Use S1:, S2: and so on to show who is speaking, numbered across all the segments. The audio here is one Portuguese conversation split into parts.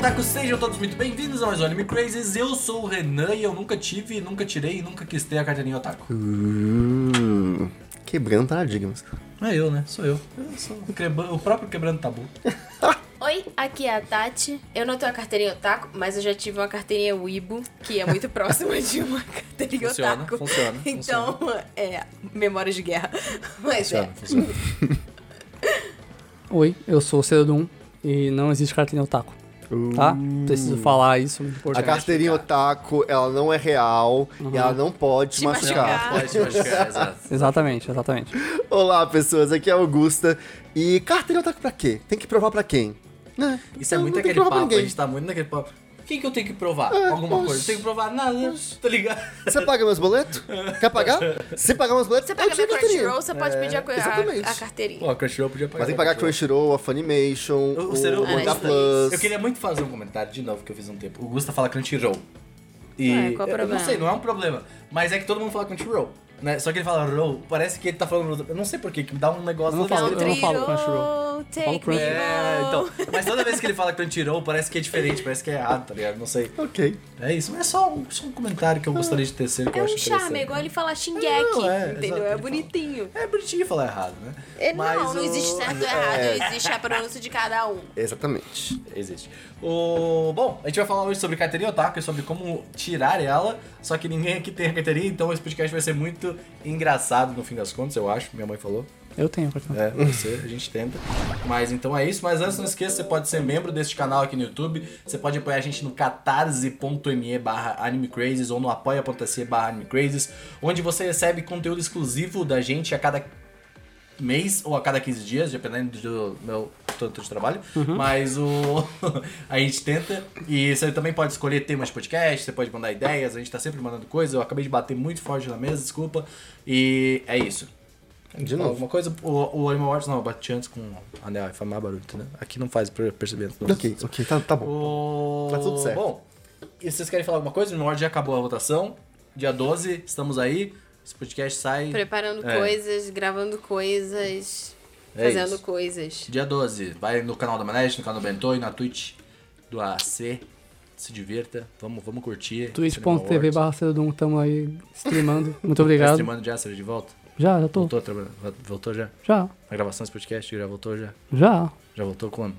S1: otaku, sejam todos muito bem-vindos a mais um Anime Crazes. Eu sou o Renan e eu nunca tive, nunca tirei e nunca quis ter a carteirinha otaku.
S2: Hum, quebrando paradigmas.
S1: Não é eu, né? Sou eu. Eu sou o, quebra- o próprio quebrando tabu.
S3: Oi, aqui é a Tati. Eu não tenho a carteirinha otaku, mas eu já tive uma carteirinha Weibo, que é muito próxima de uma carteirinha
S1: Funciona,
S3: otaku.
S1: funciona,
S3: Então, é, memórias de guerra. Mas
S1: Funciona,
S3: é.
S1: funciona.
S4: Oi, eu sou o Cedum e não existe carteirinha otaku. Tá? Preciso falar isso, muito
S2: A
S4: importante.
S2: carteirinha otaku, ela não é real e ela não pode te
S3: Te
S2: machucar.
S3: machucar.
S1: Pode te machucar, exato.
S4: Exatamente, exatamente.
S2: Olá, pessoas, aqui é a Augusta. E carteirinha otaku pra quê? Tem que provar pra quem? Né?
S1: Isso é
S2: Não-
S1: muito
S2: não tem
S1: aquele
S2: que provar pra
S1: papo, a
S2: ninguém.
S1: gente tá muito naquele papo. O que, que eu tenho que provar?
S2: É,
S1: Alguma coisa? Não tenho que provar nada, tá ligado?
S2: Você paga meus boletos? Quer pagar? Se pagar meus boletos,
S3: Você
S2: eu
S3: pega
S2: tiro
S3: na
S2: a carteirinha.
S3: Crunchyroll, você pode pedir a, a, a carteirinha.
S1: Pô, a Crunchyroll podia pagar.
S2: Mas tem que pagar
S1: Crunchyroll.
S2: Crunchyroll, a Funimation,
S1: O- o
S2: o,
S1: Ciro-
S2: o
S3: Ah,
S2: Plus.
S1: Eu queria muito fazer um comentário de novo que eu fiz um tempo. O Gusta fala Crunchyroll. E
S3: Ué, qual o
S1: eu não
S3: problema?
S1: sei, não é um problema. Mas é que todo mundo fala Crunchyroll. Né? Só que ele fala roll, parece que ele tá falando. Eu não sei porquê, que dá um negócio
S4: Eu não falo- eu não falo Crunchyroll.
S3: Take
S4: Falo
S3: me.
S1: É, então. Mas toda vez que ele fala Crunchyroll, parece que é diferente, parece que é errado, tá ligado? Não sei.
S2: Ok.
S1: É isso, mas é só um, só um comentário que eu gostaria de tecer que eu
S3: É
S1: acho
S3: um charme, é igual ele falar Shingeki,
S1: Não, é,
S3: entendeu?
S1: exato,
S3: É bonitinho.
S1: É bonitinho falar errado, né?
S3: É,
S1: Mas
S3: não, não
S1: o-
S3: existe certo ou errado, existe a pronúncia de cada um.
S2: Exatamente.
S1: Existe. O... Bom, a gente vai falar hoje sobre carteirinha otaku e sobre como tirar ela, só que ninguém aqui tem a carteirinha, então esse podcast vai ser muito engraçado no fim das contas, eu acho, minha mãe falou.
S4: Eu tenho carteirinha.
S1: É, você, a gente tenta. Mas então é isso. Mas antes, não esqueça, você pode ser membro deste canal aqui no YouTube. Você pode apoiar a gente no catarse.me barra animecrazes ou no apoia.se barra animecrazes, onde você recebe conteúdo exclusivo da gente a cada mês ou a cada 15 dias, dependendo do meu tanto de trabalho. Mas o a gente tenta. E você também pode escolher temas de podcast, você pode mandar ideias, a gente tá sempre mandando coisa. Eu acabei de bater muito forte na mesa, desculpa. E é isso.
S2: De novo.
S1: Alguma coisa, o, o Animal Wars não, eu bati antes com o anel, aí faz mais barulho, entendeu? Aqui não faz pra perceber. Não.
S2: Ok, ok, tá, tá bom.
S1: O...
S2: Tá tudo certo.
S1: Bom, e vocês querem falar alguma coisa? O Animal Wars já acabou a votação. Dia 12, estamos aí. Esse podcast sai
S3: Preparando
S1: É.
S3: coisas, gravando coisas,
S1: É
S3: fazendo
S1: isso.
S3: coisas.
S1: dia 12. Vai no canal da Manege, no canal do Bentô e na Twitch do AC. Se divirta, vamos, vamos curtir.
S4: twitch.tv barra tamo aí streamando. Muito
S1: Tá
S4: obrigado.
S1: streamando já, seja de volta?
S4: Já, já tô.
S1: Voltou, trabalhando? voltou já?
S4: Já,
S1: A gravação desse podcast já voltou já?
S4: já.
S1: Já voltou quando?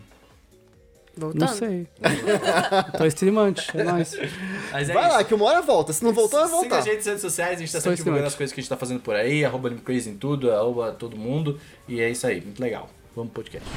S3: Voltando.
S4: Não sei. tô streamante, é nóis.
S1: Mas é
S2: Vai
S1: isso.
S2: lá, que uma hora volta. Se não voltou, vai
S1: Siga a
S2: voltar.
S1: gente nas redes sociais, a gente tá
S4: Sou
S1: sempre divulgando as coisas que a gente tá fazendo por aí, arroba Anime Crazy em tudo, arroba todo mundo. E é isso aí, muito legal. Vamos pro podcast.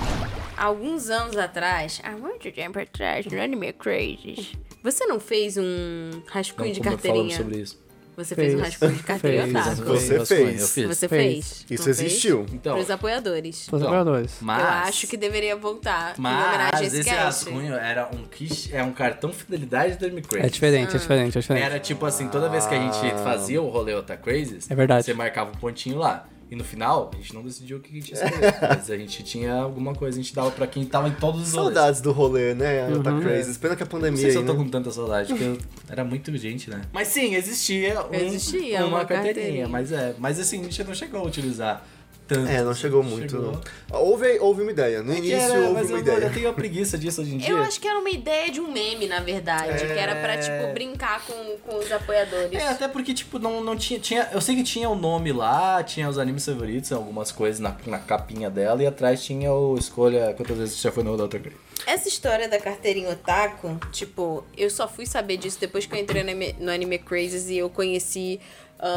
S3: Alguns anos atrás, há muito tempo atrás, no Anime Crazy, você não fez um rascunho de
S1: como
S3: carteirinha?
S1: falamos sobre isso.
S3: Você fez um
S4: Fez.
S3: rascunho de carteirinha
S4: Fez.
S3: otaku?
S2: Você
S1: Eu
S2: fez.
S1: Eu fiz.
S3: Você
S4: Fez.
S3: fez?
S2: Isso existiu.
S1: Então,
S3: Pros apoiadores.
S4: Pros
S1: Então,
S4: apoiadores.
S1: mas,
S3: Eu acho que deveria voltar em homenagem a
S1: mas
S3: esse
S1: esse rascunho era um, quiche, é um cartão fidelidade do Crazy.
S4: É diferente, é diferente, é diferente.
S1: Era tipo assim, toda vez que a gente fazia o rolê Ota Crazes,
S4: É verdade.
S1: você marcava um pontinho lá. E no final, a gente não decidiu o que a gente ia escolher. mas a gente tinha alguma coisa, a gente dava pra quem tava em todos os rolês.
S2: Saudades do rolê, né?
S4: Uhum.
S2: Tá crazy. Pena que a
S1: Não
S2: pandemia
S1: sei se
S2: aí,
S1: eu tô
S2: né?
S1: com tanta saudade, porque eu- era muito gente, né? Mas sim, existia, um-
S3: Existia
S1: uma,
S3: uma
S1: carteirinha,
S3: carteirinha.
S1: mas é. Mas assim, a gente não chegou a utilizar tanto.
S2: É, não chegou muito,
S1: Chegou.
S2: não. Houve, houve uma ideia. No
S1: É
S2: início
S1: era,
S2: houve
S1: mas
S2: uma
S1: eu,
S2: ideia.
S1: eu tenho a preguiça disso hoje em dia.
S3: Eu acho que era uma ideia de um meme, na verdade.
S1: É.
S3: Que era pra, tipo, brincar com, com os apoiadores.
S1: É, até porque, tipo, não, não tinha, tinha. Eu sei que tinha o nome lá, tinha os animes favoritos, algumas coisas na, na capinha dela, e atrás tinha o escolha quantas vezes você já foi no Dr. Grey.
S3: Essa história da carteirinha otaku, tipo, eu só fui saber disso depois que eu entrei no anime, no anime Crazes e eu conheci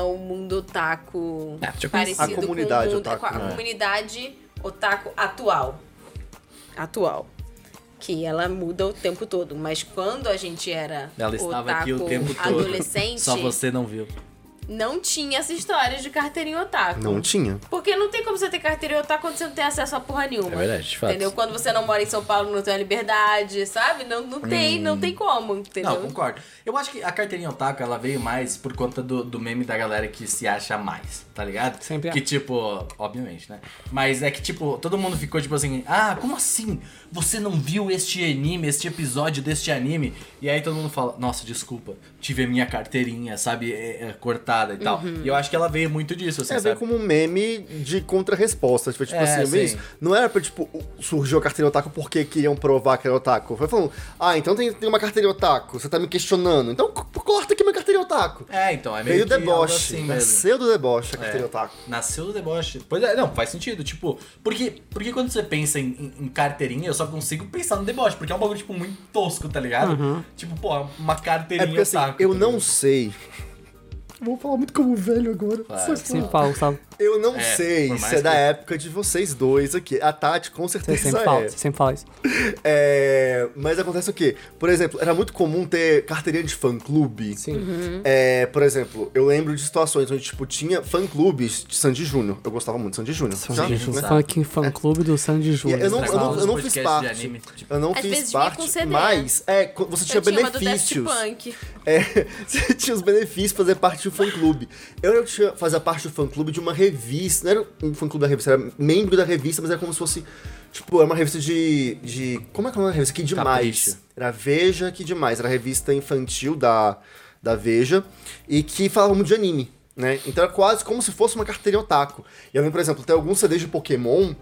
S3: o mundo otaku
S1: É, conheci.
S3: parecido
S2: A comunidade
S3: com, o mundo,
S2: otaku,
S3: com a
S1: né?
S3: comunidade otaku atual. Atual. Que ela muda o tempo todo. Mas quando a gente era
S1: Ela estava
S3: otaku
S1: aqui o tempo todo.
S3: adolescente,
S1: Só você não viu.
S3: Não tinha essa história de carteirinha otaku.
S2: Não tinha.
S3: Porque não tem como você ter carteira otaku quando você não tem acesso a porra nenhuma.
S1: É verdade, de fato.
S3: Entendeu? Quando você não mora em São Paulo, não tem a liberdade, sabe? Não, não tem, não tem como, entendeu?
S1: Não, concordo. Eu acho que a carteirinha otaku, ela veio mais por conta do, do meme da galera que se acha mais, tá ligado?
S4: Sempre
S1: Que
S4: é.
S1: tipo, obviamente, né? Mas é que tipo, todo mundo ficou tipo assim, ah, como assim? Você não viu este anime, este episódio deste anime? E aí todo mundo fala, nossa, desculpa, tive a minha carteirinha, sabe? É, é, cortada e tal. E eu acho que ela veio muito disso, assim,
S2: É, veio
S1: sabe?
S2: como um meme de contra-resposta. Tipo, tipo
S1: É,
S2: assim,
S1: sim.
S2: isso. Não era pra, tipo, surgiu a carteirinha otaku porque queriam provar que era otaku. Foi falando, ah, então tem, tem uma carteirinha otaku, você tá me questionando. Então corta aqui minha carteirinha otaku.
S1: É, então, é meio
S2: Veio
S1: que
S2: deboche.
S1: assim mesmo.
S2: Nasceu do deboche a
S1: É.
S2: carteirinha otaku.
S1: Nasceu do deboche. Pois é, não, faz sentido. Tipo, porque, porque quando você pensa em, em- em carteirinha, só consigo pensar no deboche, porque é um bagulho, tipo, muito tosco, tá ligado? Tipo, pô, uma
S2: É
S1: carteirinha
S2: porque assim,
S1: otaku,
S2: eu
S1: tá
S2: não sei. Vou falar muito como velho agora.
S1: Claro.
S4: Falo, Gustavo.
S2: Eu não
S1: É,
S2: sei se é da
S1: que-
S2: época de vocês dois aqui. A Tati com
S4: Você
S2: certeza
S4: sempre
S2: é.
S4: fala, você sempre fala isso.
S2: É, Mas acontece o quê? Por exemplo, era muito comum ter carteirinha de fã-clube.
S4: Sim.
S2: É, por exemplo, eu lembro de situações onde, tipo, tinha fã-clubes de Sandy Júnior. Eu gostava muito de Sandy Júnior.
S4: Sandy
S2: Né?
S4: Júnior. Funk fã clube do Sandy Júnior.
S2: eu não- eu não
S1: os
S2: fiz
S1: podcasts de
S2: parte.
S1: anime, tipo,
S2: Eu não
S3: Às
S2: fiz parte,
S3: com CD.
S2: mas é, você tinha
S3: Eu tinha uma do Daft
S2: benefícios.
S3: Punk.
S2: É, você tinha os benefícios de fazer parte do fã-clube. Eu não tinha fazer parte do fã-clube de uma revista. Não era um fã-clube da revista, era membro da revista, mas era como se fosse. Tipo, era uma revista de. de como é que é uma revista? Que demais.
S1: Capricho.
S2: Era Veja, que demais. Era a revista infantil da, da Veja e que falava muito de anime, né? Então era quase como se fosse uma carteirinha otaku. E eu lembro, por exemplo, tem alguns CDs de Pokémon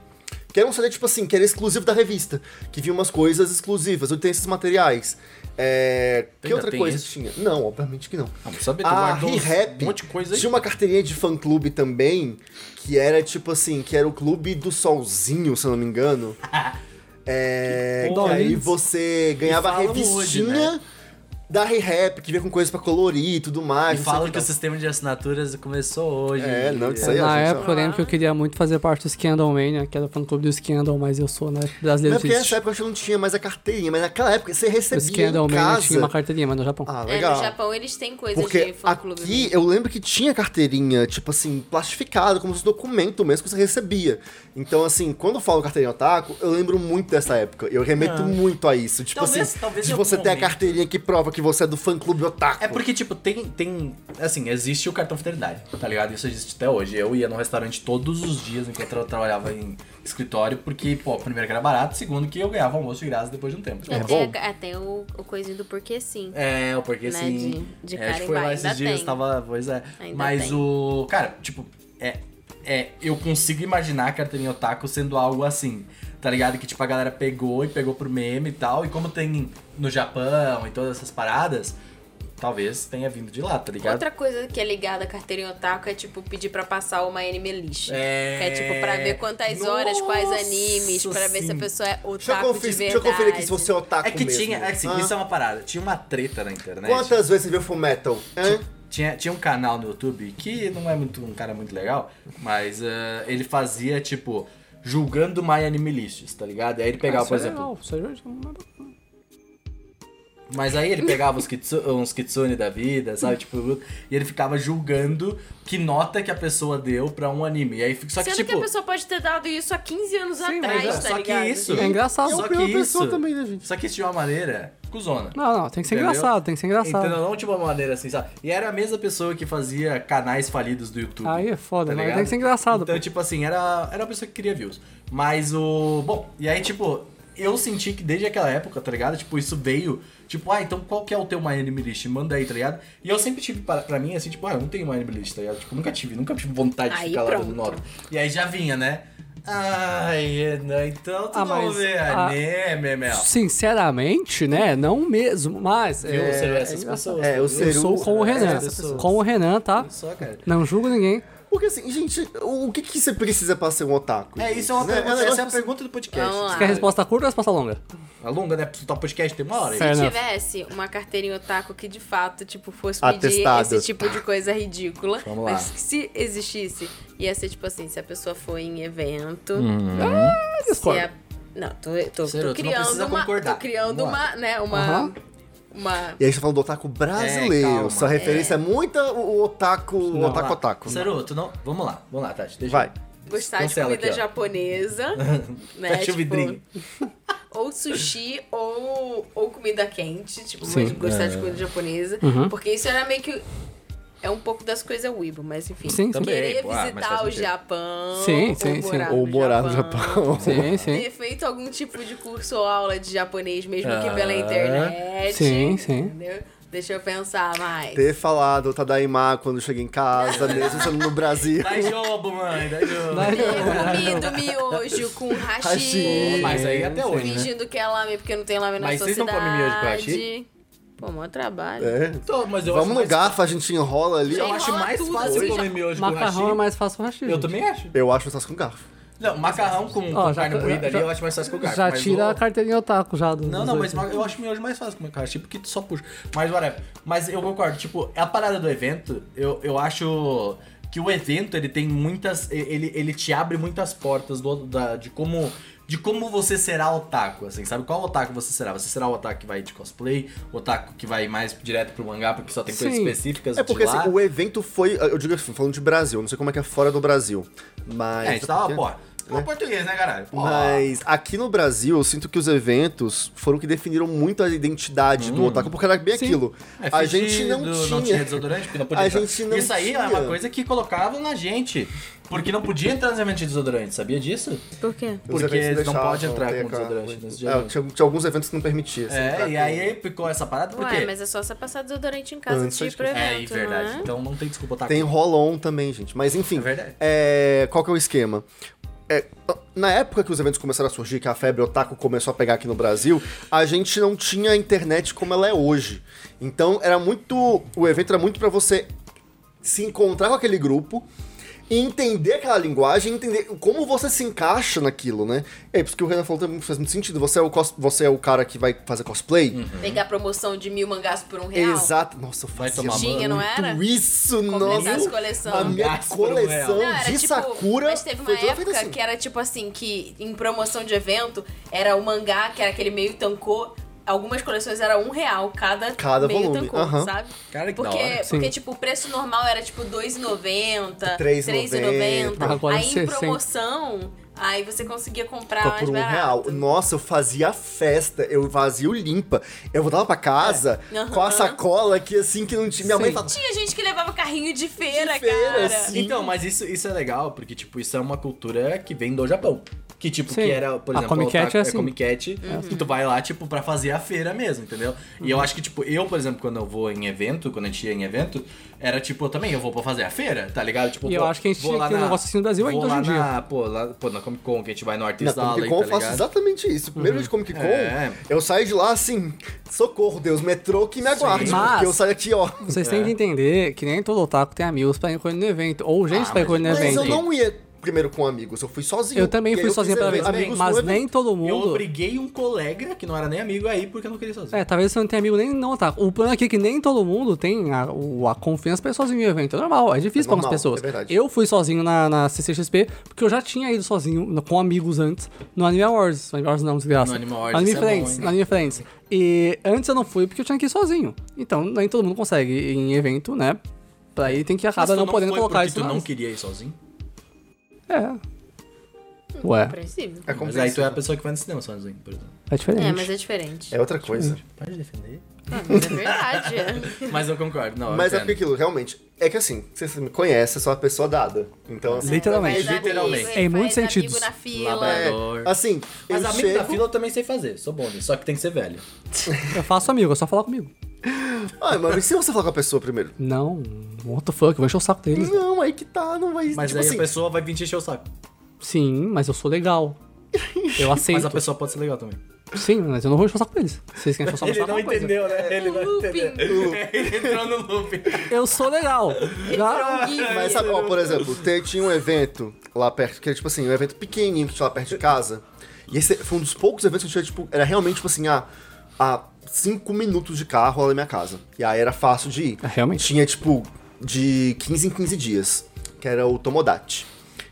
S2: que era um CD, tipo assim, que era exclusivo da revista. Que vinha umas coisas exclusivas, onde tem esses materiais. É... Que
S1: Ainda
S2: outra coisa
S1: isso?
S2: tinha? Não, obviamente que não.
S1: Ah, sabe, tu
S2: A ReHap
S1: um monte de coisa aí.
S2: tinha uma carteirinha de fã-clube também, que era tipo assim, que era o clube do solzinho, se eu não me engano. É,
S1: Que porra
S2: aí você ganhava a
S1: falam hoje,
S2: revistinha
S1: né?
S2: Da ReHap, que vinha com coisas pra colorir e tudo mais.
S1: E
S2: o
S1: que o sistema de assinaturas começou hoje.
S2: É, não, isso aí,
S4: Na
S2: a gente
S4: época eu lembro que eu queria muito fazer parte do Scandal Mania, que era fã clube do Scandal, mas eu sou, né, brasileiro
S2: Mas porque nessa época eu acho que não tinha mais a carteirinha, mas naquela época você
S4: O
S2: recebia
S4: Scandal
S2: em
S4: Mania
S2: casa.
S4: tinha uma carteirinha, mas no Japão.
S2: Ah,
S3: É,
S2: legal.
S3: no Japão eles têm coisa
S2: Porque
S3: de fã-clube.
S2: aqui
S3: mesmo.
S2: eu lembro que tinha carteirinha, tipo assim, plastificado, como se fosse documento mesmo que você recebia. Então, assim, quando eu falo carteirinha otaku, eu lembro muito dessa época. Eu remeto muito a isso. Tipo
S1: Talvez-
S2: assim,
S1: talvez
S2: de você ter a carteirinha que prova que você é do fã clube otaku.
S1: É porque, tipo, tem, tem. Assim, existe o cartão fidelidade, tá ligado? Isso existe até hoje. Eu ia no restaurante todos os dias enquanto eu trabalhava em escritório, porque, pô, primeiro que era barato, segundo que eu ganhava almoço de graça depois de um tempo.
S2: É
S3: até,
S2: bom.
S3: até o, o coisinho do porquê sim.
S1: É, porque
S3: Né,
S1: assim.
S3: de- de
S1: é, foi lá esses
S3: ainda
S1: dias,
S3: tem.
S1: tava. Pois é.
S3: Ainda
S1: Mas
S3: tem.
S1: o. Cara, tipo, é. É, eu consigo imaginar a carteirinha otaku sendo algo assim, tá ligado? Que tipo, a galera pegou e pegou pro meme e tal. E como tem no Japão e todas essas paradas, talvez tenha vindo de lá, tá ligado?
S3: Outra coisa que é ligada à carteirinha otaku é, tipo, pedir pra passar uma anime list.
S1: É.
S3: Que é, tipo, pra ver quantas horas, quais
S1: Nossa,
S3: animes, pra ver se a pessoa é
S2: Deixa eu,
S3: otaku
S2: conferir,
S3: de
S2: deixa eu
S3: verdade.
S2: conferir aqui se você é otaku
S1: É que
S2: mesmo.
S1: tinha, é assim,
S2: Ah.
S1: isso é uma parada. Tinha uma treta na internet.
S2: Quantas vezes você viu Full Metal? Hã?
S1: Tinha, tinha um canal no YouTube que não é muito um cara muito legal, mas eh, ele fazia, tipo, julgando My Anime Lists, tá ligado? Aí ele pegava,
S4: Ah,
S1: por
S4: é
S1: exemplo.
S4: legal, é-
S1: Mas aí ele pegava uns, kitsu, uns kitsune da vida, sabe? Tipo, e ele ficava julgando que nota que a pessoa deu pra um anime. E aí, só que,
S3: Sendo
S1: tipo.
S3: que a pessoa pode ter dado isso há 15 anos
S4: Sim,
S3: atrás,
S1: mas é,
S3: tá
S1: só que
S3: ligado?
S1: isso-
S4: É engraçado.
S1: Só
S2: É a
S1: que isso.
S2: pessoa também, né, gente?
S1: Só que isso de uma maneira cuzona.
S4: Não, não, tem que ser
S1: Entendeu?
S4: engraçado, tem que ser engraçado.
S1: Entendeu? Não de uma maneira assim, sabe? E era a mesma pessoa que fazia canais falidos do YouTube.
S4: Aí é foda,
S1: tá
S4: mas
S1: ligado?
S4: tem que ser engraçado.
S1: Então,
S4: pô.
S1: tipo assim, era, era uma pessoa que queria views. Mas o. Bom, e aí, tipo, eu senti que desde aquela época, tá ligado? Tipo, isso veio. Tipo, ah, então qual que é o teu My Anime List? Manda aí, tá ligado? E eu sempre tive pra, pra mim, assim, tipo, ah, eu não tenho My Anime List, tá ligado? Tipo, nunca tive, nunca tive vontade de
S3: Aí
S1: ficar lá
S3: pronto.
S1: dando nota. E aí já vinha, né? Ai, então tu
S4: Ah,
S1: não
S4: mas
S1: vê
S4: a-
S1: anime, Mel.
S4: Sinceramente, né? Não mesmo, mas.
S1: Viu?
S4: é, é
S1: essas
S4: engraçado.
S1: pessoas.
S2: É,
S1: tá
S4: Eu
S1: vendo?
S4: sou com o Renan.
S1: Essas pessoas.
S4: Com o Renan, tá?
S1: Só.
S4: Não julgo ninguém.
S2: Porque assim, gente, o que, que você precisa pra ser um otaku?
S1: É, isso é uma
S2: Né?
S1: pergunta,
S2: negócio
S1: essa é a pergunta do podcast.
S3: Vamos lá.
S4: Você quer resposta curta ou resposta longa?
S1: A longa, né? O podcast tem uma hora.
S3: Se tivesse uma carteirinha otaku que de fato, tipo, fosse pedir
S2: Atestado.
S3: esse tipo de coisa ridícula.
S1: Vamos lá.
S3: Mas se existisse, ia ser tipo assim, se a pessoa for em evento.
S1: Uhum.
S3: se
S4: discordo.
S3: a- Não, tô, tô,
S1: Ciro,
S3: tô
S1: tu não
S3: criando
S1: precisa
S3: uma.
S1: concordar.
S3: Tô criando
S1: Vamos lá.
S3: uma, né, uma.
S4: Aham.
S3: Uma.
S2: E aí você tá falando do otaku brasileiro.
S1: É, calma.
S2: Sua referência é, muito o, o otaku, o otaku otaku.
S1: Saru, tu não... Vamos lá, vamos lá, Tati. Deixa
S2: Vai.
S3: Gostar de comida
S1: aqui,
S3: japonesa, né?
S1: Fecha o vidrinho.
S3: ou sushi ou, ou comida quente, tipo,
S4: Sim.
S3: mas gostar
S1: É.
S3: de comida japonesa.
S4: Uhum.
S3: Porque isso era meio que. É um pouco das coisas Weibo, mas enfim.
S4: Sim.
S1: Também,
S3: Querer
S1: pô, ah, mas
S3: visitar
S1: faz
S3: o. Japão.
S4: Sim, sim,
S3: ou
S4: sim.
S3: morar
S2: Ou
S3: no
S2: morar no
S3: Japão.
S4: Sim, sim.
S3: Ter feito algum tipo de curso ou aula de japonês, mesmo que pela
S1: Ah.
S3: internet.
S4: Sim, sim.
S3: Entendeu? Deixa eu pensar mais.
S2: Ter falado Tadaimá quando cheguei em casa, mesmo sendo no Brasil.
S1: Dá jogo, mãe, dá jogo.
S3: Ter comido miojo com hashi.
S2: Hashi.
S1: Mas aí até hoje, né?
S3: Fingindo que é lame porque não tem lame na
S1: Mas
S3: sua
S1: vocês não
S3: cidade.
S1: comem miojo com hashi?
S3: Pô, mó trabalho.
S2: É.
S1: Tô, mas eu
S2: Vamos
S1: acho
S2: no
S1: mais-
S2: garfo, a gente enrola ali.
S1: Eu
S3: Enrola
S1: acho mais
S3: tudo,
S1: fácil
S3: assim,
S1: comer miojo com
S4: Macarrão é mais fácil com hashi.
S1: Eu também acho.
S2: Eu acho que faz com garfo.
S1: Não, macarrão com,
S4: Ó,
S1: com
S4: já-
S1: carne moída ali eu acho mais fácil com o garfo.
S4: Já tira
S1: o-
S4: a carteirinha otaku já do.
S1: Não, não, mas eu acho miojo mais fácil com hashi, porque tu só puxa. Mas whatever. Mas eu concordo, tipo, a parada do evento, eu, eu acho que o evento, ele tem muitas... Ele, ele te abre muitas portas do, da, de como... De como você será otaku, assim, sabe? Qual otaku você será? Você será o otaku que vai de cosplay, o otaku que vai mais direto pro mangá, porque só tem coisas
S4: Sim.
S1: específicas
S2: É porque
S1: de lá.
S2: assim, o evento foi. Eu digo assim, falando de Brasil, não sei como é que é fora do Brasil. Mas.
S1: É, a gente tava,
S2: porque-
S1: pô, é português, né, caralho? Pô.
S2: Mas aqui no Brasil, eu sinto que os eventos foram que definiram muito a identidade do otaku, porque era bem
S4: Sim.
S2: aquilo.
S1: É,
S2: a gente não
S1: do-
S2: tinha.
S1: desodorante, porque não podia
S2: A gente não
S1: Isso aí é
S2: tinha.
S1: uma coisa que colocavam na gente. Porque não podia entrar nos eventos de desodorante, sabia disso?
S3: Por quê?
S2: Os
S1: Porque
S2: eventos
S1: não
S2: deixavam
S1: pode entrar com
S2: aquela-
S1: desodorante nesse
S2: É, tinha, tinha alguns eventos que não permitia. assim,
S1: É, e aí ficou essa parada, por
S3: Ué,
S1: quê?
S3: mas é só você passar desodorante em casa
S2: Antes
S3: de ir pro
S1: É,
S3: evento,
S1: verdade.
S3: não é?
S1: Então não tem desculpa tá
S2: Tem roll-on também, gente. Mas enfim.
S1: É verdade.
S2: é, qual que é o esquema? É, na época que os eventos começaram a surgir, que a febre otaku começou a pegar aqui no Brasil, a gente não tinha a internet como ela é hoje. Então era muito. O evento era muito pra você se encontrar com aquele grupo. E entender aquela linguagem, entender como você se encaixa naquilo, né? É isso que o Renan falou também faz muito sentido. Você é o, cos- você é o cara que vai fazer cosplay?
S1: Uhum.
S3: Pegar promoção de mil mangás por um real.
S2: Exato. Nossa, eu
S1: Vai
S2: fazia
S1: tomar
S3: Tinha, não era?
S2: isso,
S3: Completar
S2: nossa.
S3: coleções.
S2: A minha
S1: por um
S2: coleção
S3: Não, era
S2: de
S3: tipo,
S2: Sakura
S3: mas teve uma época
S2: assim.
S3: que era tipo assim, que em promoção de evento, era o mangá, que era aquele meio tancô. Algumas coleções era um real cada,
S2: Cada
S3: meio
S2: volume,
S3: tancô,
S2: aham.
S3: sabe?
S1: Cara, que
S3: porque,
S1: da hora.
S3: porque
S4: Sim.
S3: tipo, o preço normal era tipo R$2,90,
S2: R$3,90.
S3: R$3,90.
S4: Agora
S3: Aí em
S4: 60.
S3: promoção, aí você conseguia comprar
S2: Só
S3: mais
S2: por um
S3: barato.
S2: real. Nossa, eu fazia festa, eu fazia o limpa. Eu voltava pra casa
S3: É. Aham.
S2: com a sacola que assim que não tinha. Minha mãe falava.
S3: Tinha gente que levava carrinho de feira,
S2: De feira,
S3: cara.
S2: sim.
S1: Então, mas isso, isso é legal, porque, tipo, isso é uma cultura que vem do Japão. Que, tipo,
S4: Sim.
S1: que era, por
S4: A
S1: exemplo,
S4: Comic Cat
S1: otaku-
S4: é assim.
S1: Comic Cat, que tu vai lá, tipo, pra fazer a feira mesmo, entendeu? E eu acho que, tipo, eu, por exemplo, quando eu vou em evento, quando a gente ia em evento, era, tipo, também, eu vou pra fazer a feira, tá ligado? Tipo,
S4: E eu acho que a gente tinha que ter um
S1: na-
S4: negócio assim no Brasil
S1: vou
S4: ainda
S1: lá
S4: hoje em dia.
S1: na, Pô, lá, pô, na Comic Con, que a gente vai no
S2: Na
S1: Artist
S2: Comic Con
S1: tá
S2: eu faço exatamente isso. Primeiro dia de Comic Con,
S1: É.
S2: eu saio de lá assim, socorro, Deus, metrô que me aguarde.
S4: Mas-
S2: Porque eu saio aqui, ó.
S4: Vocês
S1: É.
S4: têm que entender que nem todo otaku tem amigos pra ir com ele no evento. Ou gente
S1: Ah,
S4: pra ir com ele no
S1: mas-
S2: Mas
S4: evento.
S2: eu não ia primeiro com amigos, eu fui sozinho.
S4: Eu também fui
S2: eu
S4: sozinho
S2: evento-
S4: ver,
S2: amigos
S4: mas nem todo
S1: Eu
S4: mundo.
S1: obriguei um colega, que não era nem amigo, aí, porque eu não queria ir sozinho.
S4: É, talvez você não tenha amigo nem não otaku. O plano aqui é que nem todo mundo tem a, a confiança pra ir sozinho em evento. É normal, é difícil
S2: É
S4: pra algumas pessoas.
S2: é verdade.
S4: Eu fui sozinho na, na CCXP, porque eu já tinha ido sozinho com amigos antes no Anime Awards. No Anime Awards não, desgraça.
S1: No Anime Awards,
S4: Anime
S1: é
S4: Friends,
S1: bom,
S4: Anime Friends. E antes eu não fui porque eu tinha que ir sozinho. Então nem todo mundo consegue ir em evento, né? Pra ir tem que
S1: Mas
S4: acaba
S1: tu
S4: não podendo
S1: foi
S4: colocar isso
S1: tu não queria ir sozinho?
S4: É. Ué,
S3: Compreensível.
S2: É
S1: Mas aí tu é a
S2: compreensível.
S1: pessoa que vai no cinema sozinho, por exemplo.
S4: é diferente.
S3: É, mas é diferente.
S2: É outra coisa.
S1: Pode defender.
S3: Ah, mas é verdade.
S1: Mas eu concordo, não. eu
S2: Mas é porque aquilo, realmente, é que assim, você me conhece, eu sou uma pessoa dada. Então, assim,
S4: Literalmente.
S1: Literalmente.
S3: ele
S4: Em muitos sentidos.
S3: amigo na fila.
S1: Labrador.
S2: assim,
S1: Mas
S2: eu
S1: amigo
S2: chego...
S1: da fila eu também sei fazer, sou bom nisso, só que tem que ser velho.
S4: Eu faço amigo, é só falar comigo.
S2: Ah, mas e se você falar com a pessoa primeiro?
S4: Não, what the fuck, eu vou encher o saco deles.
S2: Não, aí que tá, não vai...
S1: Mas
S2: tipo
S1: aí
S2: assim,
S1: a pessoa vai vir te encher o saco.
S4: Sim, mas eu sou legal. Eu aceito.
S1: Mas a pessoa pode ser legal também.
S4: Sim, mas eu não vou encher o saco deles. Se vocês querem encher o saco,
S1: Ele
S4: saco,
S1: não
S4: é coisa.
S1: né? Ele não
S3: Looping.
S1: entendeu. Ele entrou no loop.
S4: Eu sou legal. Já-
S2: Mas sabe, ó, por exemplo, te- tinha um evento lá perto, que era tipo assim, um evento pequenininho que tinha lá perto de casa. E esse foi um dos poucos eventos que tinha, tipo, era realmente, tipo assim, a, a cinco minutos de carro lá da minha casa. E aí era fácil de ir.
S4: É, realmente.
S2: Tinha, tipo, de 15 em 15 dias, que era o Tomodachi.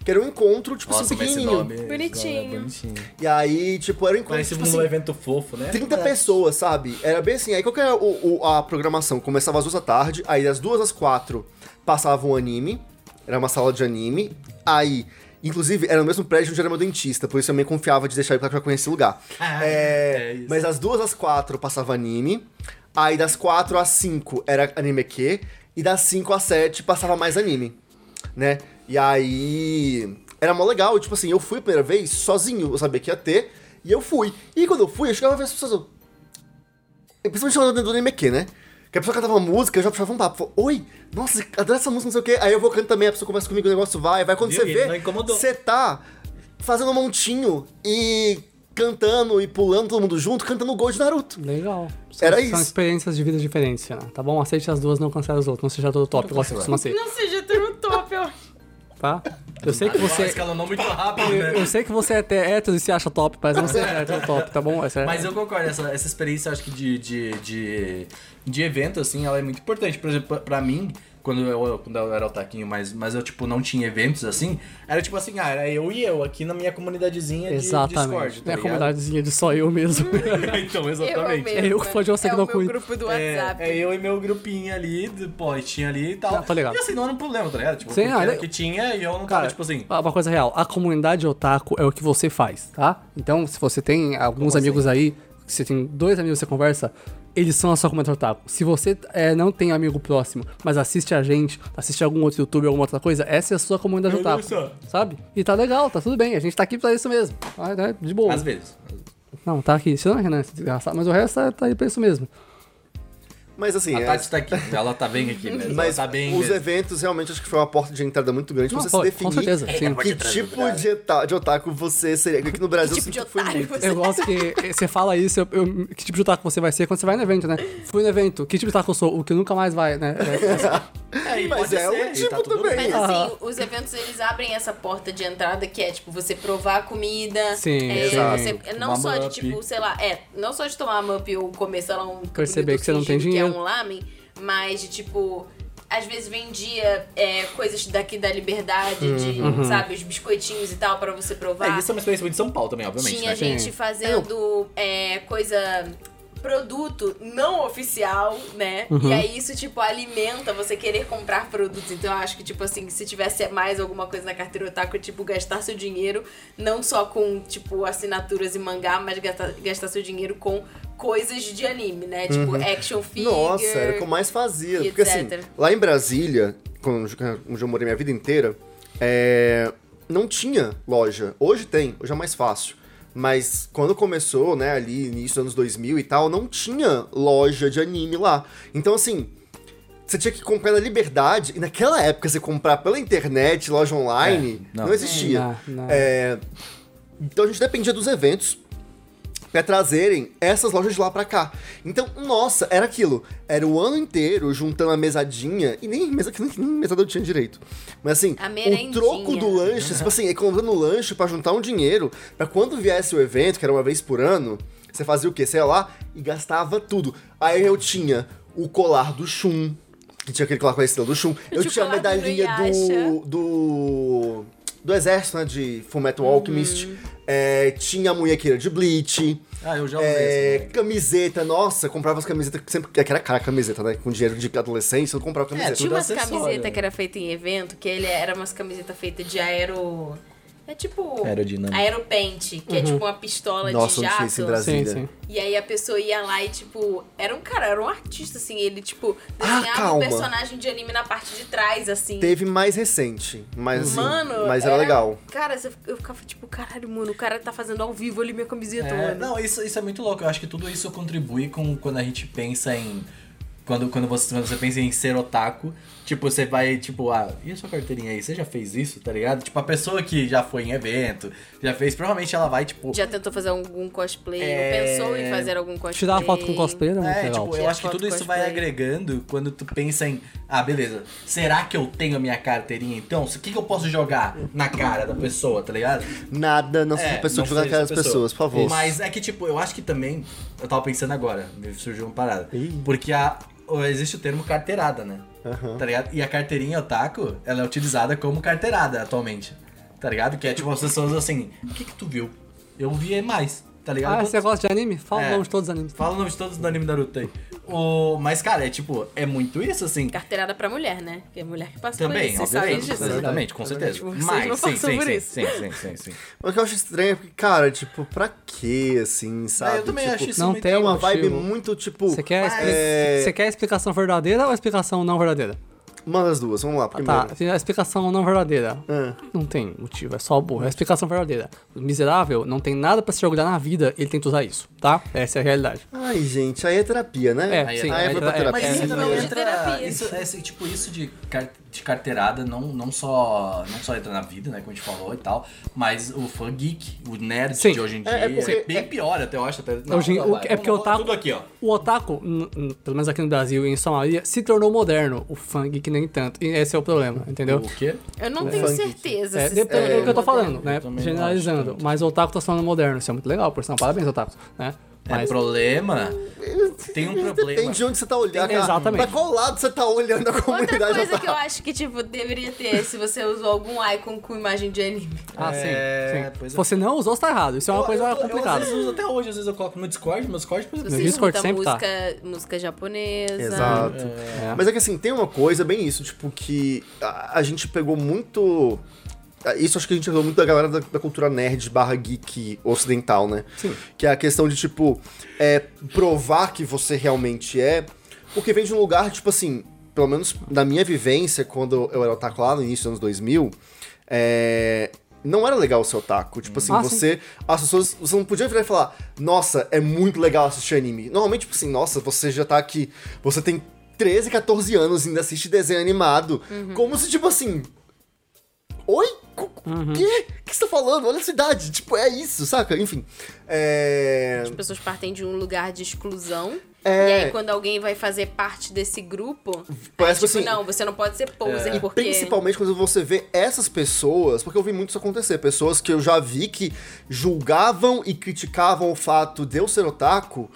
S2: Que era um encontro, tipo
S1: Nossa,
S2: assim,
S1: mas esse
S2: pequenininho.
S1: nome... esse
S3: Bonitinho.
S1: é bonitinho.
S2: E aí, tipo, era um encontro,
S1: Parece
S2: tipo
S1: um
S2: assim,
S1: evento fofo, né?
S2: 30 pessoas, sabe? Era bem assim. Aí qual que era o, o- a programação? Começava às duas da tarde, aí das duas às quatro passava um anime. Era uma sala de anime. Aí, inclusive, era no mesmo prédio onde era meu dentista, por isso eu também confiava de deixar ele pra conhecer o lugar.
S1: Ah,
S2: É,
S1: é isso.
S2: mas das duas às quatro passava anime. Aí das quatro às cinco era anime Q. E das cinco às sete passava mais anime. Né? E aí. Era mó legal, tipo assim, eu fui a primeira vez sozinho, eu sabia que ia ter, e eu fui. E quando eu fui, eu chegava a ver as pessoas. Eu, principalmente falando do anime Q, né? Que a pessoa cantava uma música, eu já puxava um papo. Falava, Oi, nossa, adoro essa música, não sei o quê. Aí eu vou cantando também, a pessoa conversa comigo, o negócio vai, vai. Quando
S1: Viu?
S2: você vê, você tá fazendo um montinho e cantando e pulando todo mundo junto, cantando o gol de Naruto.
S4: Legal. São,
S2: Era
S4: São
S2: isso.
S4: experiências de vida diferentes, né? Tá bom? Aceite as duas, não cancele os outros. Não seja todo top, igual você costuma ser,
S3: Não seja.
S4: Tá? Eu sei que você...
S1: Escalonou muito rápido, né?
S4: Eu, sei que você é até hétero e se acha top, mas não seja hétero top, tá bom? Essa é-
S1: Mas eu concordo, essa, essa experiência, acho que de, de, de, de evento, assim, ela é muito importante. Por exemplo, pra- pra mim, quando eu, quando eu era otaquinho, mas, mas eu, tipo, não tinha eventos, assim, era tipo assim, ah, era eu e eu aqui na minha comunidadezinha de
S4: Exatamente.
S1: Discord, tá
S4: é a
S1: ligado?
S4: comunidadezinha de só eu mesmo.
S1: então,
S3: Eu
S1: exatamente.
S3: mesma.
S4: É eu que fui de você que
S3: é
S4: não
S3: o grupo do
S1: É,
S3: WhatsApp.
S1: é eu e meu grupinho ali, do postinho ali e tal.
S4: Ah, tô ligado.
S1: E assim, não era um problema, tá ligado? Tipo,
S4: Sim, ah,
S1: era
S4: é-
S1: que tinha e eu não tava,
S4: Cara,
S1: tipo assim...
S4: uma coisa real, a comunidade otaku é o que você faz, tá? Então, se você tem alguns
S1: Como
S4: amigos aí, se você tem dois amigos que você conversa, eles são a sua comunidade otaku. Se você é, não tem amigo próximo, mas assiste a gente, assiste algum outro youtuber, alguma outra coisa, essa é a sua comunidade otaku. Sabe? E tá legal, tá tudo bem, a gente tá aqui pra isso mesmo. Né? De boa.
S1: Às vezes.
S4: Não, tá aqui. Você não é Renan, esse desgraçado, mas o resto tá, tá aí pra isso mesmo.
S2: Mas assim,
S1: A
S2: é-
S1: Tati tá aqui, ela tá bem aqui mesmo.
S2: mas
S1: tá bem
S2: os
S1: mesmo.
S2: eventos realmente acho que foi uma porta de entrada muito grande pra você se
S4: com
S2: definir
S4: certeza, sim.
S2: que tipo de, de otaku você seria. Aqui no Brasil
S3: Que
S2: eu
S3: tipo de
S2: sinto que foi muito.
S3: você
S4: Eu gosto que você fala isso, eu- eu- que tipo de otaku você vai ser quando você vai no evento, né? Fui no evento, que tipo de otaku eu sou? O que nunca mais vai, né?
S1: É,
S2: Mas é
S1: e
S2: tipo
S1: tá
S2: também.
S3: Mas assim, os eventos eles abrem essa porta de entrada que é tipo você provar a comida.
S4: Sim,
S3: é,
S2: exato.
S3: você- não
S1: Uma
S3: só de
S1: mup.
S3: tipo, sei lá, é, não só de tomar uma up ou comer, sei lá, um
S4: Perceber que você não tem
S3: que é um lamen, mas de tipo. Às vezes vendia é, coisas daqui da liberdade, de,
S4: Uhum.
S3: sabe, os biscoitinhos e tal, pra você provar.
S1: É, isso é uma experiência muito de São Paulo também, obviamente,
S3: Tinha
S1: né?
S3: gente
S4: Sim.
S3: fazendo é, coisa. Produto não oficial, né?
S4: Uhum.
S3: E aí isso, tipo, alimenta você querer comprar produtos. Então eu acho que, tipo assim, se tivesse mais alguma coisa na carteira otaku, tipo, gastar seu dinheiro, não só com, tipo, assinaturas e mangá, mas gastar, gastar seu dinheiro com coisas de anime, né? Tipo, action figure.
S2: Uhum. Nossa, era o que eu mais fazia. Porque assim,
S3: etc.
S2: lá em Brasília, onde eu morei minha vida inteira, é, não tinha loja. Hoje tem, hoje é mais fácil. Mas quando começou, né, ali, início dos anos 2000 e tal, não tinha loja de anime lá. Então, assim, você tinha que comprar na Liberdade, e naquela época você comprar pela internet, loja online,
S1: É, não.
S2: não. existia.
S4: Não, não.
S2: É, então a gente dependia dos eventos pra trazerem essas lojas de lá pra cá. Então, nossa, era aquilo. Era o ano inteiro juntando a mesadinha, e nem mesa nem, nem mesada eu tinha direito. Mas assim, o troco do lanche, tipo assim, economizando lanche pra juntar um dinheiro, pra quando viesse o evento, que era uma vez por ano, você fazia o quê? Sei lá, e gastava tudo. Aí eu tinha o colar do Shun, que tinha aquele colar com a estrela do Shun. Eu
S3: tinha o
S2: tinha a
S3: do
S2: medalhinha do,
S3: Inuyasha.
S2: do. do exército, né? De Fullmetal
S3: Uhum.
S2: É, tinha a munhequeira de Bleach.
S1: Ah, eu já usei
S2: É, camiseta, nossa, comprava as camisetas que sempre. Que era cara a camiseta, né? Com dinheiro de adolescência, eu comprava camiseta.
S3: Tinha
S1: tudo
S3: umas camisetas que era feita em evento, que ele era umas camisetas feitas de aero. É tipo.
S1: Aerodinâmica.
S3: Aeropente, que é tipo uma pistola
S2: Nossa,
S3: de jato.
S2: Brasília.
S4: Sim, sim.
S3: E aí a pessoa ia lá e, tipo, era um cara, era um artista, assim, ele, tipo,
S2: Ah,
S3: desenhava um
S2: calma.
S3: personagem de anime na parte de trás, assim.
S2: Teve mais recente, mas assim.
S3: Mano,
S2: mas era, legal.
S3: Cara, eu ficava tipo, caralho, mano, o cara tá fazendo ao vivo ali minha camiseta,
S1: É,
S3: mano.
S1: não, isso, isso é muito louco. Eu acho que tudo isso contribui com quando a gente pensa em. Quando, quando, você, quando você pensa em ser otaku, tipo, você vai, tipo, ah, e a sua carteirinha aí? Você já fez isso, tá ligado? Tipo, a pessoa que já foi em evento, já fez, provavelmente ela vai, tipo.
S3: Já tentou fazer algum cosplay,
S1: É.
S3: ou pensou em fazer algum cosplay.
S4: Tirar uma foto com cosplay era muito
S1: É,
S4: legal.
S1: tipo, eu acho que tudo isso vai agregando quando tu pensa em, ah, beleza, será que eu tenho a minha carteirinha então? O que, que eu posso jogar na cara da pessoa, tá ligado?
S2: Nada, não seja
S1: É,
S2: pessoa
S1: não
S2: jogar na cara das
S1: essa pessoa.
S2: pessoas, por favor.
S1: Mas é que, tipo, eu acho que também. Eu tava pensando agora, me surgiu uma parada. Porque a, existe o termo carteirada, né? Tá ligado? E a carteirinha otaku, ela é utilizada como carteirada atualmente. Tá ligado? Que é tipo as pessoas assim, o que que tu viu? Eu vi mais, tá ligado?
S4: Ah, você gosta de anime? Fala
S1: É.
S4: o nome de todos os animes.
S1: Fala o nome de todos do anime Naruto aí. O... Mas, cara, é tipo, é muito isso, assim.
S3: Carteirada pra mulher, né? Que é mulher que passa por
S1: Também,
S3: isso, vocês sabem
S1: obviamente. Exatamente, com certeza.
S3: Vocês
S1: Mas, sim, sim,
S3: por
S1: sim,
S3: isso.
S1: sim, sim, sim, sim.
S2: O que eu acho estranho é porque, cara, tipo, pra quê, assim, sabe?
S1: eu também
S2: Tipo,
S1: acho isso
S4: não tem
S2: uma
S4: motivo.
S2: vibe muito, tipo.
S4: Você quer,
S2: é,
S4: você quer a explicação verdadeira ou a explicação não verdadeira?
S2: Manda as duas, vamos lá, primeiro.
S4: Tá, tem a explicação não verdadeira.
S2: Ah.
S4: Não tem motivo, é só burro. É a explicação verdadeira. O miserável não tem nada pra se orgulhar na vida, ele tenta usar isso, tá? Essa é a realidade.
S2: Ai, gente, aí é terapia, né?
S4: É,
S1: Aí
S4: sim.
S2: aí
S4: é-
S2: pra
S4: é-
S2: terapia.
S1: Mas
S4: é-
S1: isso
S3: é-
S1: também
S3: é-
S1: entra.
S3: terapia.
S1: Isso, esse, tipo, isso de, de carteirada não, não, só, não só entra na vida, né? Como a gente falou e tal. Mas o fã geek, o nerd
S4: Sim.
S1: de hoje em dia,
S2: É, é
S1: é,
S2: porque-
S1: bem pior, até eu acho. Até,
S4: Hoje,
S1: não,
S4: o-
S1: vai,
S4: é porque o otaku,
S1: Tudo aqui, ó.
S4: o otaku, pelo menos aqui no Brasil e em São Maria, se tornou moderno. O funk que nem tanto. E esse é o problema, entendeu?
S1: O quê?
S3: Eu não tenho certeza.
S4: É, depois,
S3: isso
S4: é o que eu tô falando, né? Generalizando. Mas o otaku tá se tornando moderno. Isso é muito legal, por sinal. Parabéns, otaku. Né?
S1: É
S4: Mas,
S1: problema. Tem um problema.
S2: Depende de onde você tá olhando.
S4: Tem- exatamente.
S2: Pra qual lado você tá olhando a
S3: Outra
S2: comunidade
S3: coisa que eu acho que, tipo, deveria ter se você usou algum icon com imagem de anime.
S4: ah, sim.
S1: É,
S4: sim. Se
S1: é.
S4: você não usou, você tá errado. Isso é uma
S1: Eu-
S4: coisa
S1: eu- eu,
S4: complicada.
S1: às vezes uso até hoje, às vezes eu coloco no Discord, meu Discord, por
S3: Se
S1: exemplo.
S4: No
S3: você
S4: Discord sempre tá.
S3: música, música japonesa.
S2: Exato.
S4: É.
S2: Mas é que assim, tem uma coisa bem isso, tipo, que a, a gente pegou muito. Ah, Isso acho que a gente falou muito da galera da, da cultura nerd barra geek ocidental, né?
S4: Sim.
S2: Que é a questão de, tipo, é, provar que você realmente é. Porque vem de um lugar, tipo assim, pelo menos na minha vivência, quando eu era otaku lá no início dos anos 2000, é, não era legal ser otaku. Tipo assim,
S4: Ah, sim.
S2: você. As pessoas. Você não podia virar e falar, nossa, é muito legal assistir anime. Normalmente, tipo assim, nossa, você já tá aqui. Você tem 13, 14 anos e ainda assiste desenho animado. Como se, tipo assim. Oi? O
S4: Uhum.
S2: quê? O que você tá falando? Olha a cidade. Tipo, é isso, saca? Enfim. É.
S3: As pessoas partem de um lugar de exclusão.
S2: É.
S3: E aí, quando alguém vai fazer parte desse grupo,
S2: Parece
S3: aí, tipo,
S2: assim-
S3: não, você não pode ser poser,
S2: E
S3: porque...
S2: principalmente quando você vê essas pessoas, porque eu vi muito isso acontecer, pessoas que eu já vi que julgavam e criticavam o fato de eu ser otaku,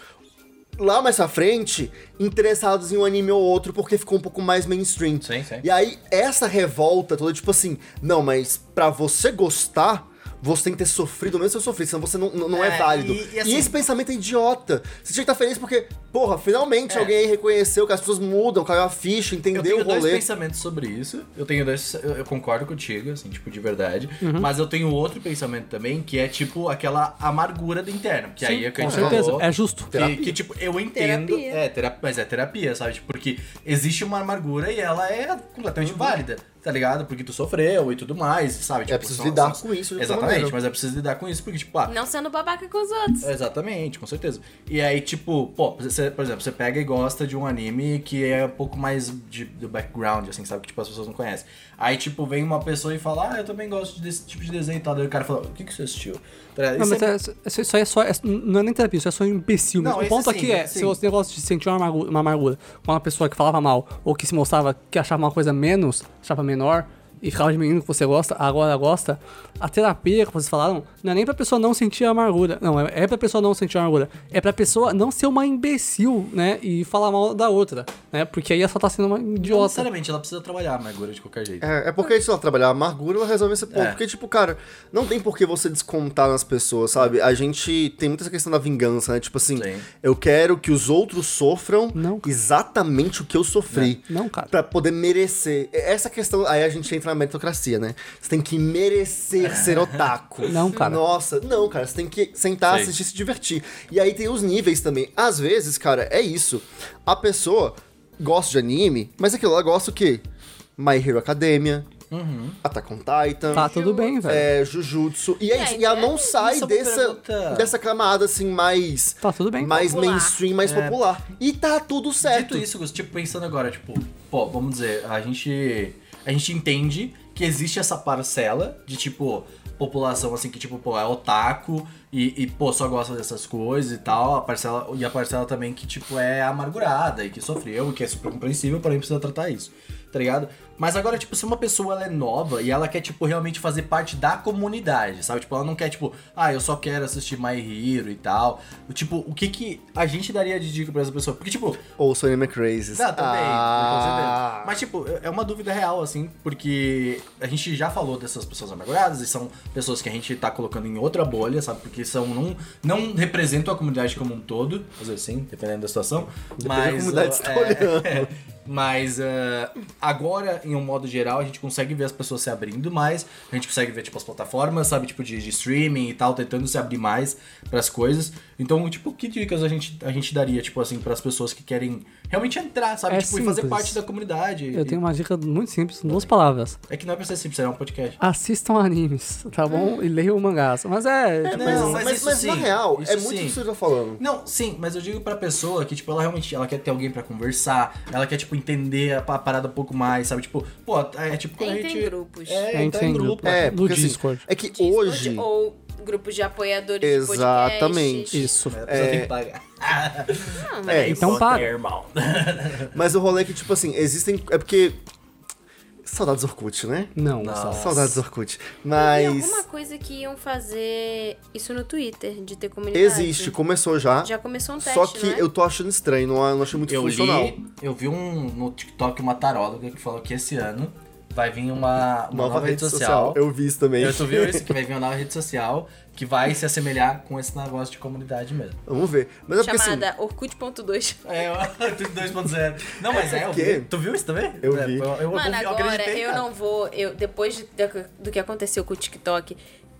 S2: lá mais pra frente, interessados em um anime ou outro porque ficou um pouco mais mainstream.
S1: Sim, sim.
S2: E aí, essa revolta toda, tipo assim, não, mas pra você gostar, você tem que ter sofrido, mesmo se eu sofri, senão você não, não, é,
S1: É,
S2: válido.
S1: e-
S2: E,
S1: e assim-
S2: esse pensamento é idiota. Você tinha que estar feliz porque, porra, finalmente
S1: É.
S2: alguém reconheceu que as pessoas mudam, caiu a ficha,
S1: Eu
S2: entendeu
S1: tenho
S2: o
S1: dois
S2: rolê.
S1: pensamentos sobre isso. Eu tenho dois. Eu, eu concordo contigo, assim, tipo, de verdade.
S4: Uhum.
S1: Mas eu tenho outro pensamento também, que é tipo aquela amargura do interno. Que aí é que a
S4: Com
S1: gente
S4: certeza.
S1: falou.
S4: É justo.
S1: Que, que, tipo, eu entendo.
S3: Terapia.
S1: É, terapia, mas é terapia, sabe? Tipo, Porque existe uma amargura e ela é completamente
S2: Uhum.
S1: válida, tá ligado? Porque tu sofreu e tudo mais, sabe? Tipo,
S2: É preciso
S1: são-
S2: lidar
S1: são-
S2: com isso
S1: Exatamente,
S2: maneira.
S1: mas é preciso lidar com isso, porque, tipo, ah,
S3: Não sendo babaca com os outros.
S1: Exatamente, com certeza. E aí, tipo, pô, você, por exemplo, você pega e gosta de um anime que é um pouco mais de, do background, assim, sabe? Que tipo, as pessoas não conhecem. Aí, tipo, vem uma pessoa e fala, ah, eu também gosto desse tipo de desenho e tal. Daí o cara fala, o que, que você assistiu? Tá?
S4: Não, mas
S1: é-
S4: é- isso isso aí é só. é- não é nem terapia, isso é só um imbecil.
S1: Não,
S4: o ponto
S1: sim,
S4: aqui é:
S1: esse
S4: se
S1: sim.
S4: você gosta de sentir uma amargura, uma amargura com uma pessoa que falava mal, ou que se mostrava que achava uma coisa menos, achava menor, e ficava diminuindo que você gosta, agora gosta, a terapia que vocês falaram não é nem pra pessoa não sentir a amargura. Não, é, é pra pessoa não sentir a amargura. É pra pessoa não ser uma imbecil, né? E falar mal da outra, né? Porque aí ela só tá sendo uma
S1: Não
S4: idiota.
S1: necessariamente, ela precisa trabalhar a amargura de qualquer jeito.
S2: É, é porque, se ela trabalhar a amargura, ela resolve esse ponto.
S1: É.
S2: Porque, tipo, cara, não tem por que você descontar nas pessoas, sabe? A gente tem muita essa questão da vingança, né? Tipo assim,
S1: Sim.
S2: eu quero que os outros sofram
S4: Não.
S2: exatamente o que eu sofri.
S4: Não, cara.
S2: Pra poder merecer. Essa questão, aí a gente entra na meritocracia, né? Você tem que merecer ser otaku.
S4: Não, cara.
S2: Nossa, não, cara, você tem que sentar,
S1: Sim.
S2: assistir, se divertir. E aí tem os níveis também. Às vezes, cara, é isso. A pessoa gosta de anime, mas aquilo ela gosta o quê? My Hero Academia, Attack on Titan.
S4: Tá tudo bem, velho.
S2: É, Jujutsu. E é
S3: É,
S2: isso. E ela não
S3: é-
S2: sai
S1: é uma
S2: dessa, dessa camada, assim, mais.
S4: Tá tudo bem.
S2: Mais
S3: Popular.
S2: mainstream, mais popular. E tá tudo certo.
S1: Dito isso, Gus, tipo, pensando agora, tipo, pô, vamos dizer, a gente. A gente entende que existe essa parcela de, tipo, população assim que, tipo, pô, é otaku e, e, pô, só gosta dessas coisas e tal. A parcela, e a parcela também que, tipo, é amargurada e que sofreu e que é super compreensível, porém precisa tratar isso. Tá ligado? Mas agora, tipo, se uma pessoa ela é nova e ela quer, tipo, realmente fazer parte da comunidade, sabe? Tipo, ela não quer, tipo, ah, eu só quero assistir My Hero e tal. Tipo, o que que a gente daria de dica pra essa pessoa? Porque, tipo,
S2: Ou Sony McCrazy.
S1: não, também,
S2: Ah.
S1: com certeza. Mas, tipo, é uma dúvida real, assim, porque a gente já falou dessas pessoas amarguradas e são pessoas que a gente tá colocando em outra bolha, sabe? Porque são, não, não representam a comunidade como um todo, às vezes sim, dependendo da situação.
S2: Depende
S1: mas,
S2: da comunidade que você tá
S1: é,
S2: olhando.
S1: é, Mas ah, agora, em um modo geral, a gente consegue ver as pessoas se abrindo mais. A gente consegue ver, tipo, as plataformas, sabe, tipo, de, de streaming e tal, tentando se abrir mais pras coisas. Então, tipo, que dicas a gente, a gente daria, tipo, assim, pras pessoas que querem realmente entrar, sabe?
S4: É
S1: tipo, e fazer
S4: simples.
S1: parte da comunidade.
S4: Eu tenho uma dica muito simples, duas palavras.
S1: É que não é pra ser simples, é um podcast.
S4: Assistam animes, tá bom? E leiam mangás. Mas é, tipo,
S1: não,
S2: mas,
S1: mas
S2: mas, mas na
S1: sim,
S2: real,
S1: isso
S2: é muito
S1: sim.
S2: isso que você tá falando.
S1: Não, sim, mas eu digo pra pessoa que, tipo, ela realmente ela quer ter alguém pra conversar, ela quer, tipo, entender a, a parada um pouco mais, sabe? Tipo, pô, é tipo quando a gente...
S3: em grupos.
S1: É,
S4: É,
S1: entra em grupo.
S4: grupo.
S2: É,
S4: No
S2: porque assim,
S4: Discord.
S2: é que
S3: Discord
S2: hoje...
S3: Ou grupos de apoiadores
S2: Exatamente.
S3: de
S4: isso.
S1: Pessoa
S2: É.
S1: tem que pagar.
S3: Não, mas
S2: É,
S3: é,
S4: Então
S1: Pô,
S4: para.
S1: irmão.
S2: Mas o rolê é que, tipo assim, existem... É porque... Saudades Orkut, né?
S4: Não,
S1: Nossa.
S2: Saudades Orkut.
S3: Tem
S2: Mas...
S3: alguma coisa que iam fazer isso no Twitter, de ter comunidade.
S2: Existe, começou já.
S3: Já começou um teste,
S2: Só que
S3: é?
S2: eu tô achando estranho, não, não achei muito
S1: Eu
S2: funcional.
S1: li, eu vi um no TikTok uma taróloga que falou que esse ano vai vir uma, uma nova, rede social.
S2: Eu vi isso também.
S1: Eu tu viu isso? Que vai vir uma nova rede social que vai se assemelhar com esse negócio de comunidade mesmo.
S2: Vamos ver. Mas é assim...
S3: Chamada Orkut.2.
S1: É, o 2.0. Não, mas é, eu
S2: quê?
S1: vi. Tu viu isso também?
S2: Eu
S1: É,
S2: vi.
S1: Eu, eu,
S3: Mano,
S1: eu
S3: agora eu não vou. Eu, depois de- do que aconteceu com o TikTok,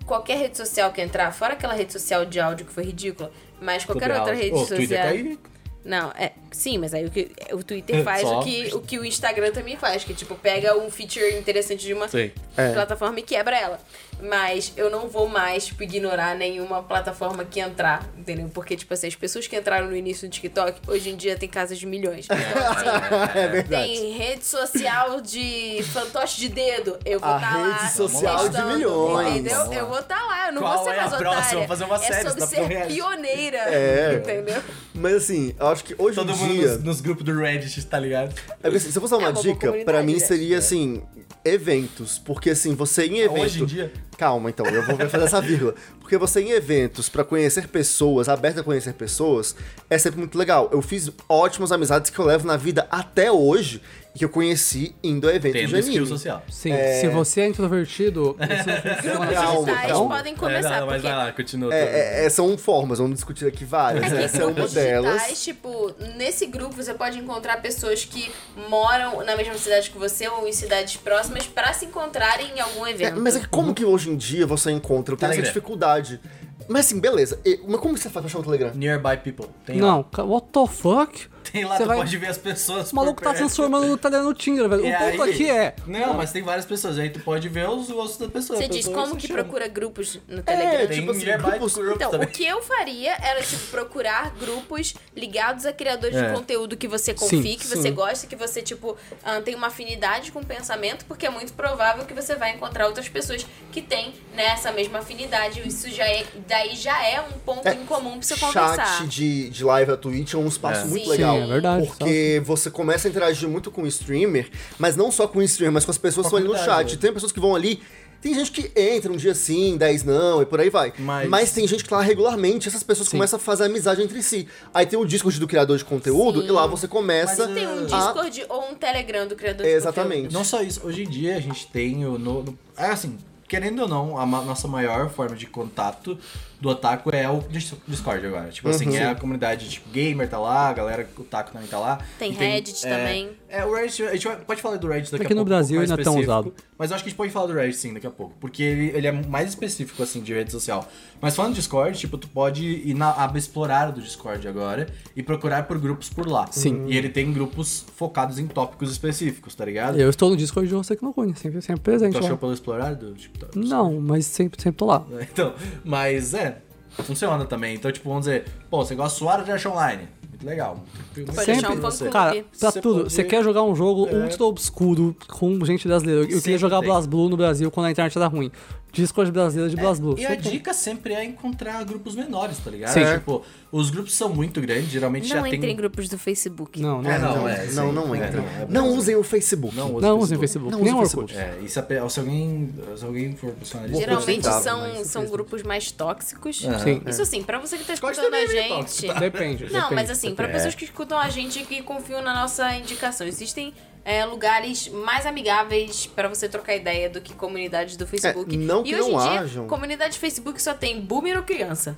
S3: qualquer rede social que entrar, fora aquela rede social de áudio que foi ridícula, mas qualquer outra
S1: Clubhouse.
S3: rede
S1: Ô,
S3: social.
S1: Twitter tá aí.
S3: Não, é. Sim, mas aí o, que, o Twitter faz
S1: Só.
S3: o que, o que o Instagram também faz, que tipo, pega um feature interessante de uma
S1: Sim.
S2: É.
S3: plataforma e quebra ela. Mas eu não vou mais, tipo, ignorar nenhuma plataforma que entrar, entendeu? Porque, tipo assim, as pessoas que entraram no início do TikTok, hoje em dia tem casas de milhões. Então, assim,
S2: é verdade.
S3: tem rede social de fantoche de dedo. Eu vou
S2: A
S3: estar lá.
S2: rede social
S1: de
S2: milhões.
S3: Entendeu? Eu vou estar lá. Eu não
S1: Qual
S3: vou ser
S1: é a
S3: mais
S1: próxima?
S3: otária.
S1: Vou fazer uma série,
S3: É sobre
S1: tá
S3: ser pioneira.
S2: É.
S3: Entendeu?
S2: Mas assim, eu acho que hoje
S1: Todo
S2: em
S1: mundo
S2: dia...
S1: nos, nos grupos do Reddit, tá ligado?
S2: É porque, assim, se eu fosse dar
S3: É
S2: uma dica, pra mim
S3: né?
S2: seria assim, eventos. Porque assim, você em evento.
S1: Hoje em dia?
S2: Calma, então, eu vou fazer essa vírgula. Porque você em eventos pra conhecer pessoas, aberto a conhecer pessoas, é sempre muito legal. Eu fiz ótimas amizades que eu levo na vida até hoje que eu conheci indo a eventos
S1: Tendo
S2: de anime.
S1: social.
S4: Sim, se você é introvertido, não funciona
S2: Calma,
S3: Digitais
S2: calma.
S3: podem
S1: É,
S3: começar,
S1: não, mas
S3: porque
S1: vai lá, continua.
S2: É, é, é, são formas, vamos discutir aqui várias.
S3: É que
S2: Essa é uma
S3: grupos
S2: delas.
S3: digitais, tipo, nesse grupo você pode encontrar pessoas que moram na mesma cidade que você ou em cidades próximas pra se encontrarem em algum
S2: É,
S3: evento.
S2: mas é que como que hoje em dia você encontra? Eu tenho essa
S1: Telegram.
S2: dificuldade. Mas assim, beleza. E- mas como que você faz pra achar o Telegram?
S1: Nearby people. Tem
S4: Não,
S1: lá.
S4: what the fuck?
S1: Tem lá,
S4: Você
S1: tu
S4: vai-
S1: pode ver as pessoas.
S4: O maluco tá
S1: perto.
S4: transformando o Telegram no Tinder, velho.
S1: E
S4: O ponto
S1: aí-
S4: aqui é.
S1: Não, mas tem várias pessoas. Aí tu pode ver os gostos da pessoa.
S3: Você diz
S1: pessoa
S3: como que
S1: chama.
S3: procura grupos no
S2: É,
S3: Telegram.
S1: Tem
S2: tipo assim, grupos-
S1: groups
S3: Então,
S1: também.
S3: o que eu faria era, tipo, procurar grupos ligados a criadores
S1: É.
S3: de conteúdo que você confie, que
S2: sim.
S3: você gosta, que você, tipo, ah, tem uma afinidade com o pensamento, porque é muito provável que você vai encontrar outras pessoas que têm né, essa mesma afinidade. Isso já é. Daí já é um ponto
S2: É,
S3: em comum pra você conversar.
S2: Chat de, de live a Twitch é um espaço
S1: É.
S2: muito
S3: Sim.
S2: legal.
S4: Sim, é verdade.
S2: Porque você começa a interagir muito com o streamer, mas não só com o streamer, mas com as pessoas que
S1: a
S2: estão ali no chat. Tem pessoas que vão ali. Tem gente que entra um dia sim, 10 não, e por aí vai.
S1: Mas-
S2: Mas, tem gente que tá lá regularmente, essas pessoas começam a fazer amizade entre si. Aí tem o Discord do criador de conteúdo,
S3: Sim.
S2: e lá você começa.
S1: Mas,
S3: Tem um
S2: a-
S3: Discord ou um Telegram do criador de
S2: Exatamente.
S1: Não só isso, hoje em dia a gente tem o. No, no- é assim, querendo ou não, a ma- nossa maior forma de contato do Otaku é o Dis- Discord agora. Tipo assim, é a comunidade tipo, gamer tá lá, a galera Otaku também tá lá.
S3: Tem Reddit
S1: é,
S3: também.
S1: É, o Reddit, a gente vai- pode falar do Reddit daqui
S4: Aqui
S1: a
S4: no
S1: pouco. um
S4: Brasil
S1: pouco mais
S4: ainda é tão usado.
S1: Mas eu acho que a gente pode falar do Reddit sim daqui a pouco. Porque ele, ele é mais específico, assim, de rede social. Mas falando do Discord, tipo, tu pode ir na aba explorar do Discord agora e procurar por grupos por lá.
S4: Sim.
S1: E ele tem grupos focados em tópicos específicos, tá ligado?
S4: Eu estou no Discord de você que não conhece, sempre, sempre presente
S1: Tu achou
S4: lá.
S1: pelo explorar do TikTok?
S4: Não, mas sempre, sempre tô lá.
S1: Então, mas é, funciona também. Então, tipo, vamos dizer, pô, você gosta de Sword Art Online. Muito legal. Muito
S3: achar um
S1: você.
S4: Cara, pra
S1: Você
S4: tudo,
S1: pode-
S4: você quer jogar um jogo
S1: É.
S4: ultra obscuro com gente brasileira. Eu
S1: Sempre
S4: queria jogar
S1: tem.
S4: BlazBlue no Brasil quando a internet era ruim. Discord brasileiro de BlazBlue.
S1: E a dica sempre é encontrar grupos menores, tá ligado?
S4: Sim.
S1: Tipo, os grupos são muito grandes, geralmente
S3: Não
S1: já
S3: entre
S1: tem...
S3: em grupos do Facebook.
S4: Não, não.
S1: É, não,
S2: não,
S1: é,
S2: não,
S1: sim.
S2: não
S1: É,
S2: entra.
S1: não, é
S2: Não
S1: bem-
S2: usem o Facebook.
S1: Não usem
S4: Não usem Facebook.
S2: Não usem
S4: o
S2: Facebook.
S1: É, e se, a- se alguém, se alguém for
S3: Geralmente são,
S2: mas
S3: são grupos mais tóxicos.
S4: Sim.
S3: Isso assim, pra você que tá escutando a
S1: é
S3: gente.
S1: tóxico, tá?
S4: Depende.
S3: Não,
S4: depende.
S3: mas assim, pra
S1: É.
S3: pessoas que escutam a gente e que confiam na nossa indicação, existem é, lugares mais amigáveis pra você trocar ideia do que comunidades do Facebook.
S2: não que
S3: e hoje
S2: não
S3: em dia,
S2: hajam.
S3: comunidade de Facebook só tem boomer ou criança.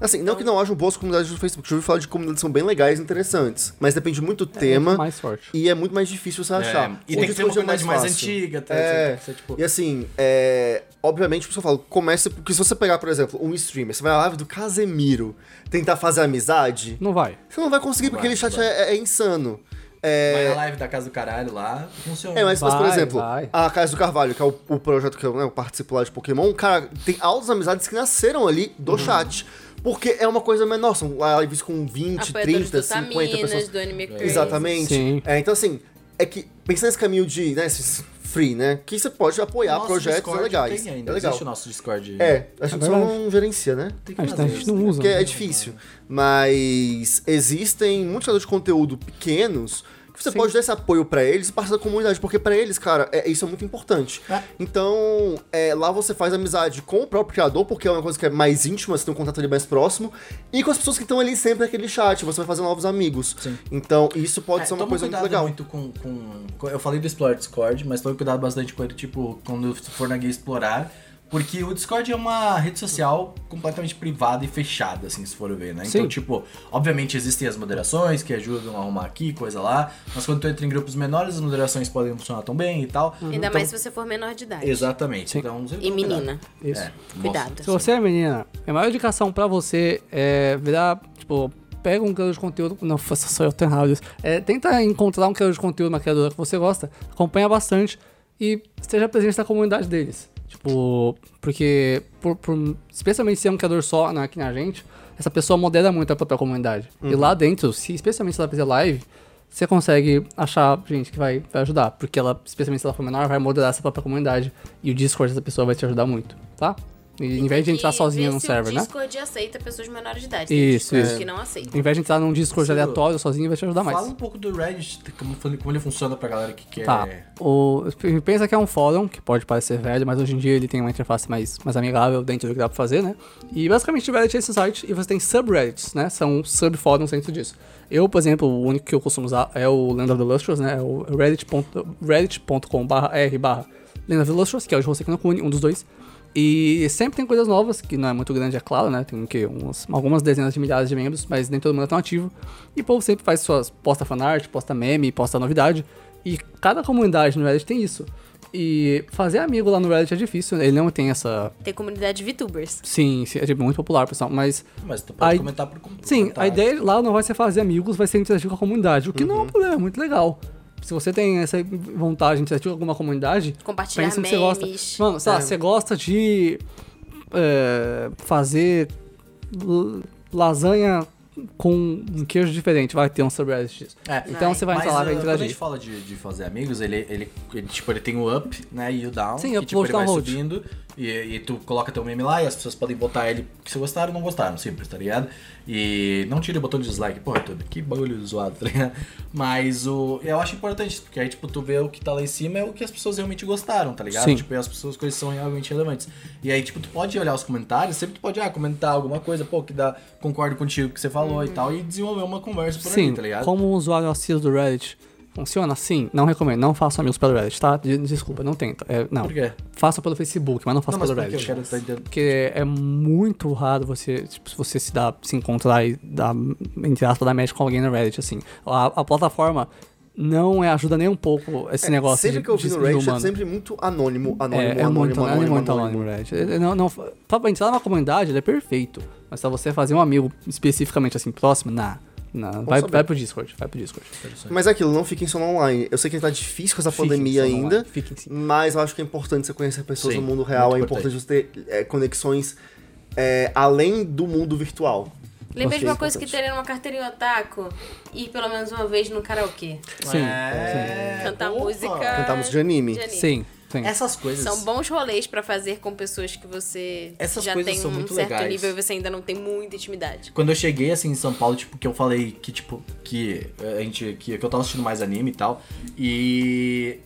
S2: Assim, não que não hajam boas comunidades do Facebook. Já ouvi falar de comunidades que são bem legais e interessantes. Mas depende muito do tema.
S4: mais forte.
S2: E é muito mais difícil você achar.
S1: É, e
S2: O
S1: tem que ter uma
S2: Discord é
S1: comunidade mais,
S2: fácil.
S1: antiga, tá?
S2: É,
S1: ser, tipo,
S2: e assim, é, obviamente, por isso que eu falo, comece, porque se você pegar, por exemplo, um streamer, você vai na live do Casemiro, tentar fazer amizade,
S4: Não vai.
S2: você não vai conseguir, porque
S1: Vai,
S2: aquele chat é, é insano.
S1: Vai
S2: É,
S1: na live da casa do caralho lá, funciona.
S2: é, mas, mas, por
S4: Vai,
S2: exemplo,
S4: vai.
S2: a Casa do Carvalho, que é o, o projeto que eu, né, eu participo lá de Pokémon, cara, tem altas amizades que nasceram ali do
S1: Uhum.
S2: chat. Porque é uma coisa menor, são lives com 20,
S3: Apoiadores
S2: 30,
S3: do
S2: 50
S3: Taminas,
S2: pessoas.
S3: do Anime Crazy.
S2: Exatamente.
S4: Sim.
S2: É, então, assim, é que pensando nesse caminho de, né, esses free, né, que você pode apoiar
S1: Nosso
S2: projetos
S1: Discord
S2: legais.
S1: Tem ainda,
S2: é legal.
S1: existe o nosso Discord.
S2: É, a gente
S4: É
S2: só não gerencia, né?
S1: Tem que
S4: A gente,
S1: fazer
S4: a gente não usa.
S2: Porque é difícil. Mas existem muitos criadores de conteúdo pequenos que você
S4: Sim.
S2: pode dar esse apoio pra eles e parte da comunidade, porque pra eles, cara, é- isso é muito importante.
S1: É.
S2: Então, é, lá você faz amizade com o próprio criador, porque é uma coisa que é mais íntima, você tem um contato ali mais próximo, e com as pessoas que estão ali sempre naquele chat, você vai fazer novos amigos.
S1: Sim.
S2: Então, isso pode
S1: É,
S2: ser uma coisa muito legal.
S1: muito com, com, com- Eu falei do Explorer Discord, mas tome cuidado bastante com ele, tipo, quando for na guia explorar. Porque o Discord é uma rede social completamente privada e fechada, assim, se for ver, né? Então,
S4: Sim.
S1: tipo, obviamente existem as moderações que ajudam a arrumar aqui, coisa lá. Mas quando tu entra em grupos menores, as moderações podem não funcionar tão bem e tal.
S3: Ainda
S1: Então-
S3: mais se você for menor de idade.
S1: Exatamente.
S4: Sim.
S1: Então,
S3: E
S1: toma cuidado.
S3: menina.
S4: Isso.
S1: É,
S3: Cuidado.
S4: Se você é menina, a maior indicação pra você é virar, tipo, pega um criador de conteúdo. Não, faça só eu tenho errado isso. É, tenta encontrar um criador de conteúdo, uma criadora que você gosta, acompanha bastante e esteja presente na comunidade deles. Tipo, porque, por, por- especialmente se é um criador só né, aqui na gente, essa pessoa modera muito a própria comunidade. E lá dentro, se, especialmente se ela fizer live, você consegue achar gente que vai, vai ajudar. Porque ela, especialmente se ela for menor, vai moderar essa própria comunidade. E o Discord dessa pessoa vai te ajudar muito, tá? E, em vez de entrar sozinha
S3: no
S4: server,
S3: o
S4: né?
S3: Discord aceita pessoas menores de idade.
S4: Isso, isso.
S3: que não aceitam.
S4: Em vez de entrar num Discord
S1: Ciro,
S4: aleatório sozinho, vai te ajudar mais.
S1: Fala um pouco do Reddit, como, como ele funciona pra galera que quer.
S4: Tá. O, pensa que é um fórum, que pode parecer velho, mas hoje em dia ele tem uma interface mais, mais amigável dentro do que dá pra fazer, né? E basicamente o Reddit é esse site e você tem subreddits, né? São subfóruns dentro disso. Eu, por exemplo, o único que eu costumo usar é o Land of the Lustrous, né? É o reddit.com reddit barra Land of the Lustrous, que é o de você que não Kune, um dos dois. E sempre tem coisas novas, que não é muito grande, é claro, né? Tem o quê? Umas, algumas dezenas de milhares de membros, mas nem todo mundo é tão ativo. E o povo sempre faz suas. posta fanart, posta meme, posta novidade. E cada comunidade no Reddit tem isso. E fazer amigo lá no Reddit é difícil, né? ele não tem essa.
S3: Tem comunidade de VTubers.
S4: Sim, sim, é tipo, muito popular, pessoal. Mas.
S1: Mas tu pode
S4: Aí-
S1: comentar por
S4: Sim, a ideia lá não vai ser fazer amigos, vai ser interagir com a comunidade. O que não é um problema, é muito legal. Se você tem essa vontade de interagir com alguma comunidade,
S3: Compartilhar
S4: pensa no que você gosta.
S3: memes.
S4: Mano, lá,
S2: É.
S4: você gosta de é, fazer lasanha com um queijo diferente, vai ter um subreddit disso.
S1: É,
S4: Então você vai
S1: Mas,
S4: entrar lá e vai
S1: uh, quando a gente
S4: interagir.
S1: fala de, de fazer amigos, ele, ele, ele, tipo, ele tem o up, né, e o down.
S4: Sim,
S1: que,
S4: up,
S1: tipo, ele vai
S4: download.
S1: subindo e, e tu coloca teu meme lá e as pessoas podem botar ele que se gostaram ou não gostaram, simples, tá ligado? E não tire o botão de dislike, porra, tudo, que bagulho zoado, tá ligado? Mas o, eu acho importante, porque aí, tipo, tu vê o que tá lá em cima é o que as pessoas realmente gostaram, tá ligado?
S4: Sim.
S1: Tipo, e as pessoas, coisas são realmente relevantes. E aí, tipo, tu pode olhar os comentários, sempre tu pode, ah, comentar alguma coisa, pô, que dá, concordo contigo que você falou e tal, e desenvolver uma conversa por
S4: Sim,
S1: ali, tá ligado?
S4: como usuário assíduo do Reddit, funciona? Sim, não recomendo. Não façam amigos pelo Reddit, tá? De- Desculpa, não tenta. É, não.
S1: Por quê?
S4: Faça pelo Facebook, mas não faça
S1: Não,
S4: pelo
S1: por que eu
S4: Reddit.
S1: quero.
S4: Porque é muito raro você, tipo, se você se dá, se encontrar e dar, entre aspas, dar match com alguém no Reddit, assim. A, a plataforma não é, ajuda nem um pouco esse negócio
S2: Sempre
S4: de,
S2: que eu vi no Reddit, é sempre muito anônimo, anônimo,
S4: É, é
S2: anônimo,
S4: muito,
S2: anônimo,
S4: é muito
S2: anônimo.
S4: anônimo, Reddit. Não, não, pra entrar numa comunidade, ele é perfeito. Mas pra você fazer um amigo especificamente assim, próximo, nah. Não, vai,
S2: saber.
S4: vai pro Discord, vai pro Discord.
S2: Mas é aquilo, não fiquem só no online. Eu sei que tá difícil com essa
S4: Fiquem
S2: pandemia ainda,
S4: fiquem sim.
S2: mas eu acho que é importante você conhecer pessoas
S1: Sim,
S2: no mundo real. É importante você ter é, conexões é, além do mundo virtual.
S3: Lembrei de uma coisa que teria numa carteirinha otaku e pelo menos uma vez no karaokê.
S4: Sim,
S1: É,
S3: Cantar
S1: porra.
S3: música.
S2: Cantar música de anime.
S3: de anime.
S4: sim, sim.
S1: Essas coisas.
S3: São bons rolês pra fazer com pessoas que você
S1: Essas
S3: já tem
S1: são
S3: um
S1: muito
S3: certo
S1: legais.
S3: nível e você ainda não tem muita intimidade.
S1: Quando eu cheguei assim em São Paulo, tipo, que eu falei que, tipo, que a gente. Que, que eu tava assistindo mais anime e tal. E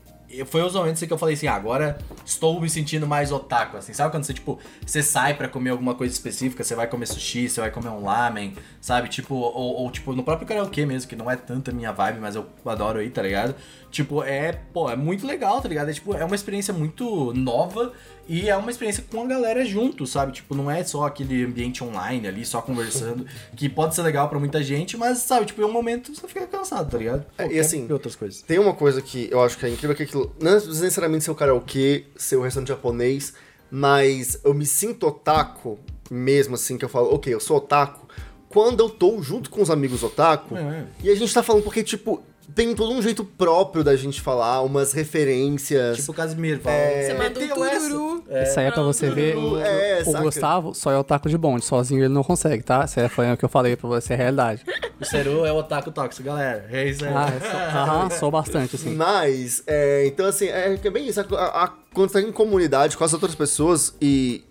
S1: foi os momentos em que eu falei assim, ah, agora estou me sentindo mais otaku, assim. Sabe quando você, tipo, você sai pra comer alguma coisa específica, você vai comer sushi, você vai comer um lamen, sabe? Tipo, ou, ou, tipo, no próprio karaokê mesmo, que não é tanta minha vibe, mas eu adoro aí, tá ligado? Tipo, é, pô, é muito legal, tá ligado? É, tipo, é uma experiência muito nova e é uma experiência com a galera junto, sabe? Tipo, não é só aquele ambiente online ali, só conversando, que pode ser legal pra muita gente, mas, sabe, tipo, em um momento você fica cansado, tá ligado? Pô,
S2: É, e assim,
S1: outras coisas.
S2: Tem uma coisa que eu acho que é incrível, que é aquilo, não é necessariamente ser o karaokê, ser o restaurante japonês, mas eu me sinto otaku, mesmo assim, que eu falo, ok, eu sou otaku, quando eu tô junto com os amigos otaku,
S1: É.
S2: e a gente tá falando porque, tipo, tem todo um jeito próprio da gente falar, umas referências.
S1: Tipo o Casimiro fala.
S3: Você manda um tururu.
S4: Isso aí é pra você ver.
S2: Tururu, é,
S4: o? Gustavo só é o taco de bonde, sozinho ele não consegue, tá? Isso aí foi o que eu falei pra você, é realidade.
S1: O Seru é o otaku tóxico, galera. É isso aí.
S4: Ah, aham, sou bastante, assim.
S2: Mas, é, então assim, é, é bem isso. A, a- quando você tá em comunidade com as outras pessoas e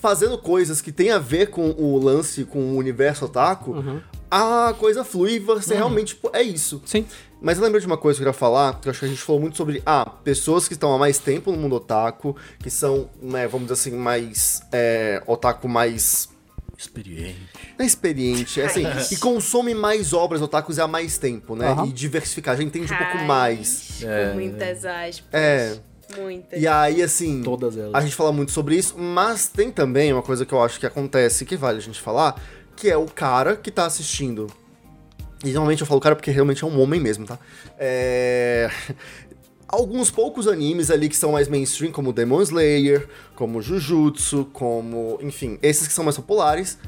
S2: fazendo coisas que tem a ver com o lance, com o universo otaku, a coisa flui e você realmente, tipo, é isso.
S4: Sim.
S2: Mas eu lembro de uma coisa que eu queria falar, que eu acho que a gente falou muito sobre, ah, pessoas que estão há mais tempo no mundo otaku, que são, né, vamos dizer assim, mais, é, otaku mais
S1: Experiente.
S2: não é experiente, é assim,
S3: Raiz.
S2: e consome mais obras otakus há mais tempo, né?
S4: Aham.
S2: E diversificar, já entende um pouco mais.
S3: Com muitas aspas.
S2: É.
S3: Muitas.
S2: E aí, assim,
S1: Todas elas.
S2: a gente fala muito sobre isso, mas tem também uma coisa que eu acho que acontece que vale a gente falar, que é o cara que tá assistindo. E normalmente eu falo cara porque realmente é um homem mesmo, tá? É. Alguns poucos animes ali que são mais mainstream, como Demon Slayer, como Jujutsu, como. Enfim, esses que são mais populares.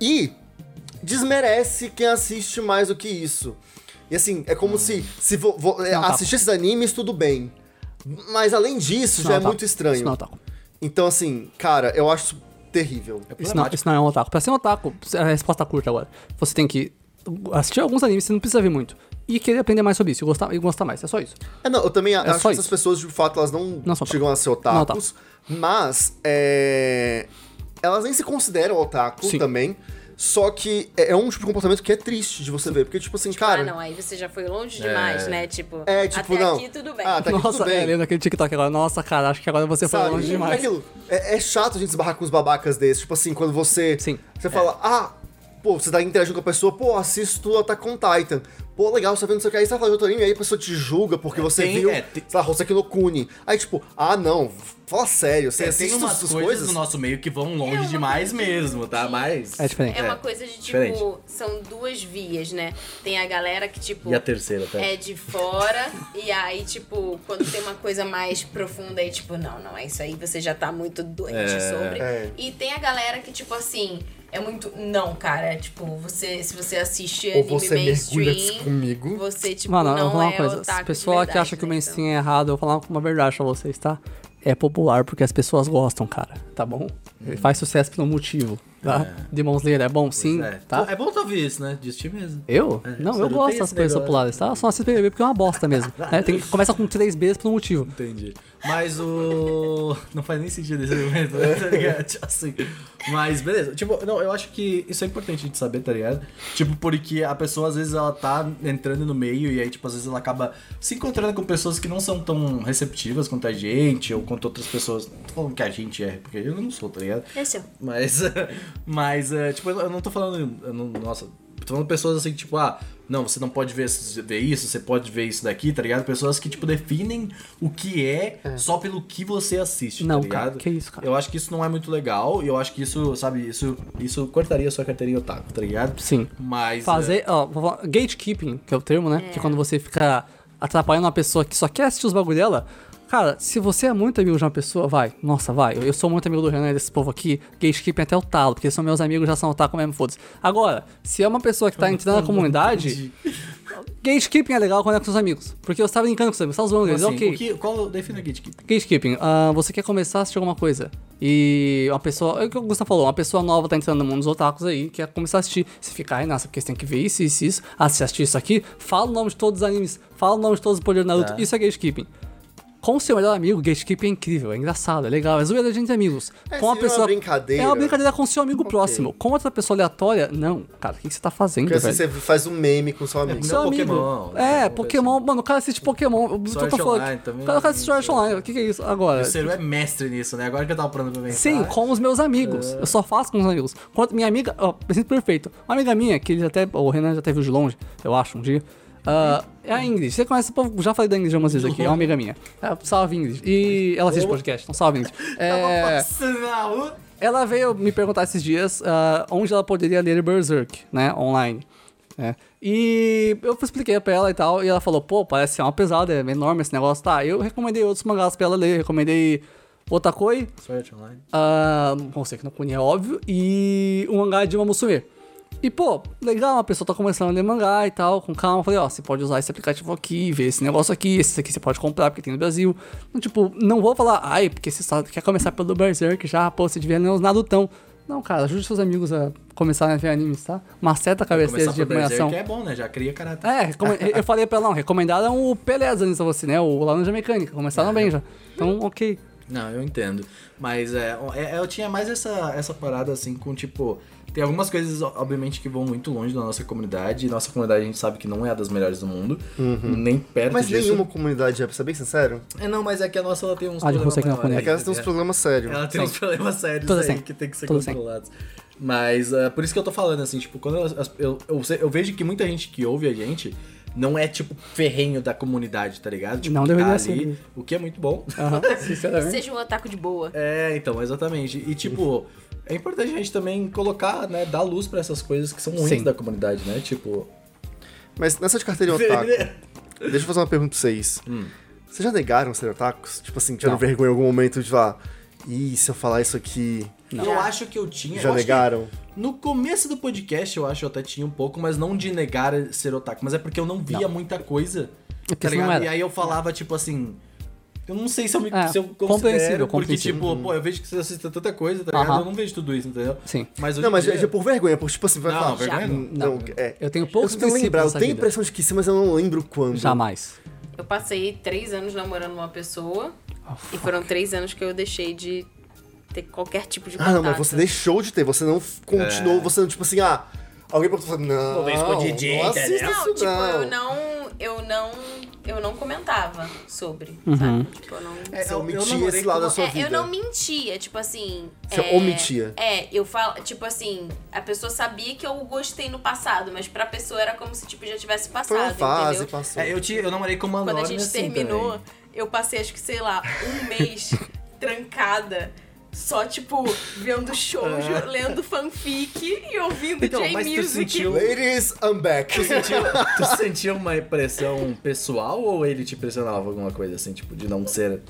S2: E desmerece quem assiste mais do que isso. E assim, é como se, se vo, vo- é,
S4: Não, tá.
S2: assistir esses animes, tudo bem. Mas além disso, já
S4: Não,
S2: é
S4: tá.
S2: muito estranho.
S4: Isso não é otaku.
S2: Então, assim, cara, eu acho isso terrível.
S1: É
S4: Isso não, isso não é um otaku. Pra ser um otaku, a resposta curta agora. Você tem que assistir alguns animes, você não precisa ver muito. E querer aprender mais sobre isso, e gostar, e gostar mais. É só isso.
S2: É, não, eu também acho
S4: só
S2: que essas pessoas, de fato, elas não,
S4: Não
S2: chegam a ser otakus, mas é, elas nem se consideram otaku
S4: Sim.
S2: também. Só que é é um tipo de comportamento que é triste de você ver. Porque, tipo assim, cara.
S3: ah, não, aí você já foi longe demais, né? Tipo,
S2: É, tipo,
S3: até
S2: não.
S3: aqui tudo bem.
S2: Ah, tá aqui
S4: Nossa,
S2: tudo bem.
S4: é, lendo aquele TikTok agora. Nossa, cara, acho que agora você foi
S2: Sabe?
S4: longe
S2: É
S4: demais.
S2: aquilo. É, é chato a gente esbarrar com os babacas desses. Tipo assim, quando você.
S4: Sim.
S2: Você fala, ah, pô, você tá interagindo com a pessoa, pô, assisto Attack on Titan. Pô, legal, você tá vendo isso aqui. Aí você tá falando de outro anime, aí a pessoa te julga porque você
S1: tem-
S2: viu,
S1: é, tem-
S2: sei lá, Hoseki no Kuni. Aí, tipo, ah, não, fala sério, você
S1: É,
S2: assiste
S1: tem umas coisas,
S2: coisas?
S1: no nosso meio que vão longe
S3: É
S1: demais mesmo, tá? Mas.
S4: É diferente.
S3: É uma coisa de, tipo,
S1: diferente.
S3: são duas vias, né? Tem a galera que, tipo,
S1: E a terceira, tá?
S3: é de fora, e aí, tipo, quando tem uma coisa mais profunda, aí, tipo, não, não, é isso aí, você já tá muito doente
S1: É.
S3: sobre.
S2: É.
S3: E tem a galera que, tipo, assim, é muito. Não, cara, tipo, você, se você assiste
S2: Ou
S3: anime
S2: você mergulha
S3: mainstream,
S2: comigo.
S3: você, tipo,
S4: Mano, eu vou
S3: não
S4: falar
S3: é
S4: uma coisa.
S3: otaku
S4: As
S3: de
S4: pessoas que
S3: verdade,
S4: acham que o mainstream é errado, eu vou falar uma verdade pra vocês, tá? É popular porque as pessoas gostam, cara. Tá bom? Ele faz sucesso por um motivo, tá? Demon Slayer é bom, sim,
S1: é.
S4: tá?
S1: É bom tu ouvir isso, né? De ti mesmo.
S4: Eu?
S1: É,
S4: não, eu
S1: não
S4: gosto das coisas populares, tá? Eu só assisto BBB porque é uma bosta mesmo. né? Tem, começa com três Bs por um motivo.
S1: Entendi. Mas o. Não faz nem sentido esse argumento, né? Tá ligado? Tipo assim. Mas beleza. Tipo, não, eu acho que isso é importante a gente saber, tá ligado? Tipo, porque a pessoa às vezes ela tá entrando no meio e aí, tipo, às vezes ela acaba se encontrando com pessoas que não são tão receptivas quanto a gente ou quanto outras pessoas. Não tô falando que a gente é, porque eu não sou, tá ligado?
S3: É.
S1: Mas, mas é, tipo, eu não tô falando, não- nossa, tô falando pessoas assim, tipo, ah, não, você não pode ver, ver isso, você pode ver isso daqui, tá ligado? Pessoas que, tipo, definem o que é, só pelo que você assiste,
S4: Não,
S1: tá
S4: cara,
S1: ligado?
S4: que isso, cara.
S1: Eu acho que isso não é muito legal e eu acho que isso, sabe, isso, isso cortaria a sua carteirinha otaku, tá ligado?
S4: Sim.
S1: Mas...
S4: Fazer, ó, vou falar- gatekeeping, que é o termo, né? Que é quando você fica atrapalhando uma pessoa que só quer assistir os bagulho dela. Cara, se você é muito amigo de uma pessoa, vai. Nossa, vai. Eu, eu sou muito amigo do Renan e desse povo aqui. Gatekeeping até o talo, porque são meus amigos, já são otaku mesmo, foda-se. Agora, se é uma pessoa que tá entrando na comunidade, gatekeeping é legal quando é com seus amigos. Porque você tá brincando com seus amigos, você tá zoando eles,
S1: assim,
S4: ok.
S1: o que, qual define a gatekeeper?
S4: Gatekeeping, ah, você quer começar a assistir alguma coisa e uma pessoa, é o que o Gustavo falou, uma pessoa nova tá entrando no mundo dos otakus aí, quer começar a assistir. Você fica, ai, nossa, porque você tem que ver isso, isso, isso. Ah, você assistir isso aqui, fala o nome de todos os animes, fala o nome de todos os poderes Naruto,
S1: Tá.
S4: isso é gatekeeping. Com o seu melhor amigo, gatekeep é incrível, é engraçado, é legal, é zoeira de entre amigos.
S2: É,
S4: com uma
S2: seria uma
S4: pessoa.
S2: brincadeira.
S4: É uma brincadeira com o seu amigo próximo. Com outra pessoa aleatória, não. Cara, o que que você tá fazendo,
S2: Porque assim,
S4: velho?
S2: você faz um meme com seu amigo.
S1: Não,
S4: Seu amigo.
S1: Pokémon,
S4: É,
S1: né?
S4: Pokémon. Mano, o cara assiste Pokémon. Eu tô-
S1: Sword
S4: tô falando.
S1: Online também,
S4: O cara assiste Sword. Online. O que, que é isso agora?
S1: O Seru é mestre nisso, né? Agora que eu tava parando pra.
S4: Sim, com os meus amigos. Eu só faço com os amigos. Quanto minha amiga, ó, exemplo perfeito. Uma amiga minha, que ele até, o Renan já até viu de longe, eu acho, um dia. Ah, é a Ingrid. Você conhece o povo? Já falei da Ingrid algumas vezes aqui, é uma amiga minha. É, salve, Ingrid. E ela assiste podcast, então salve, Ingrid. É,
S1: na rua.
S4: ela veio me perguntar esses dias ah, onde ela poderia ler Berserk, né, online. né? E eu expliquei pra ela e tal, e ela falou, pô, parece ser uma pesada, é enorme esse negócio. Tá, eu recomendei outros mangás pra ela ler, recomendei Otakoi,
S1: Sword Online.
S4: ah, você que não conhece, é óbvio, e um mangá de uma Musume. E, pô, legal, a pessoa tá começando a ler mangá e tal, com calma. Falei, ó, você pode usar esse aplicativo aqui, ver esse negócio aqui, esse aqui você pode comprar porque tem no Brasil. Então, tipo, não vou falar, ai, porque você só quer começar pelo Berserk já, pô, você devia ler os Nadutão. Não, cara, ajude seus amigos a começarem a ver animes, tá? Maceta a cabeceira
S1: Começar
S4: de
S1: Berserk é bom, né? Já cria caráter.
S4: É, eu falei pra ela, não, recomendaram o Pelés antes pra você, né? O Laranja Mecânica, começaram bem já. Então, ok.
S1: Não, eu entendo. Mas é, é, eu tinha mais essa, essa parada assim com tipo. Tem algumas coisas, obviamente, que vão muito longe da nossa comunidade. E nossa comunidade a gente sabe que não é a das melhores do mundo. Nem perto
S2: Mas
S1: disso.
S2: nenhuma comunidade é, pra ser bem sincero.
S1: É, não, mas é que a nossa ela tem uns
S4: Ah,
S1: problemas
S4: não.
S2: É que elas têm uns
S1: né?
S2: problemas sérios.
S1: Ela tem
S4: Sim.
S1: uns problemas sérios
S4: Tudo
S1: aí que tem que ser
S4: Tudo sim.
S1: controlados. Mas ah, por isso que eu tô falando, assim, tipo, quando eu, eu, sei- eu vejo que muita gente que ouve a gente não é, tipo, ferrenho da comunidade, tá ligado? Tipo,
S4: Não deveria
S1: tá
S4: ser.
S1: ali, O que é muito bom.
S4: Aham, sinceramente.
S3: Seja um otaku de boa.
S1: É, então, exatamente. E tipo, é importante a gente também colocar, né, dar luz pra essas coisas que são ruins
S4: Sim.
S1: da comunidade, né? Tipo.
S2: Mas nessa de carteirinha otaku, deixa eu fazer uma pergunta pra vocês. Vocês já negaram ser otakus? Tipo assim, tiveram
S4: Não.
S2: vergonha em algum momento de falar, ih, se eu falar isso aqui,
S1: Eu acho que eu tinha.
S2: já
S1: eu
S2: negaram?
S1: No começo do podcast, eu acho que eu até tinha um pouco, mas não de negar ser otaku, mas é porque eu não via muita coisa.
S4: É
S1: Tá
S4: você não
S1: ligado?
S4: era.
S1: E aí eu falava, tipo assim. Eu não sei se eu me
S4: É,
S1: se eu
S4: compreensível,
S1: considero, porque,
S4: compreensível.
S1: tipo, pô, eu vejo que você assiste tanta coisa, tá ligado?
S4: Aham.
S1: Eu não vejo tudo isso, entendeu?
S4: Sim.
S1: Mas
S2: Não, mas
S1: dia-
S2: é por vergonha, por tipo assim, vai
S1: Não,
S2: falar.
S1: vergonha não.
S2: Não,
S4: Não,
S2: é.
S4: eu tenho
S2: Eu
S4: poucos
S2: tento lembrar, eu tenho a impressão de que sim, mas eu não lembro quando.
S4: Jamais.
S3: Eu passei três anos namorando uma pessoa e foram três anos que eu deixei de ter qualquer tipo de
S2: Ah,
S3: contato.
S2: não, mas você deixou de ter, você não continuou, você não, tipo assim, ah, alguém perguntou, não,
S1: Vou ver escondidinho,
S2: não
S1: entendeu?
S2: isso
S3: Não, tipo,
S2: não.
S3: eu não, eu não, eu não comentava sobre,
S4: Uhum.
S3: sabe? Tipo, eu não...
S1: É,
S2: Você
S1: eu-
S2: omitia esse lado da sua
S3: É,
S2: vida.
S3: eu não mentia, tipo assim.
S2: Você
S3: é,
S2: omitia.
S3: É, eu falo, tipo assim, a pessoa sabia que eu gostei no passado, mas pra pessoa era como se tipo já tivesse
S2: Foi
S3: passado,
S2: uma fase,
S3: entendeu?
S2: passou.
S1: É, eu, tinha, eu namorei com uma
S3: Quando a gente
S1: assim
S3: terminou,
S1: também.
S3: eu passei acho que, sei lá, um mês trancada. Só, tipo, vendo shoujo, lendo fanfic e ouvindo
S1: É. Então,
S3: J
S1: mas tu
S3: Music.
S1: sentiu-
S2: Ladies, I'm back.
S1: Tu sentiu, tu sentiu uma pressão pessoal ou ele te pressionava alguma coisa assim, tipo, de não ser.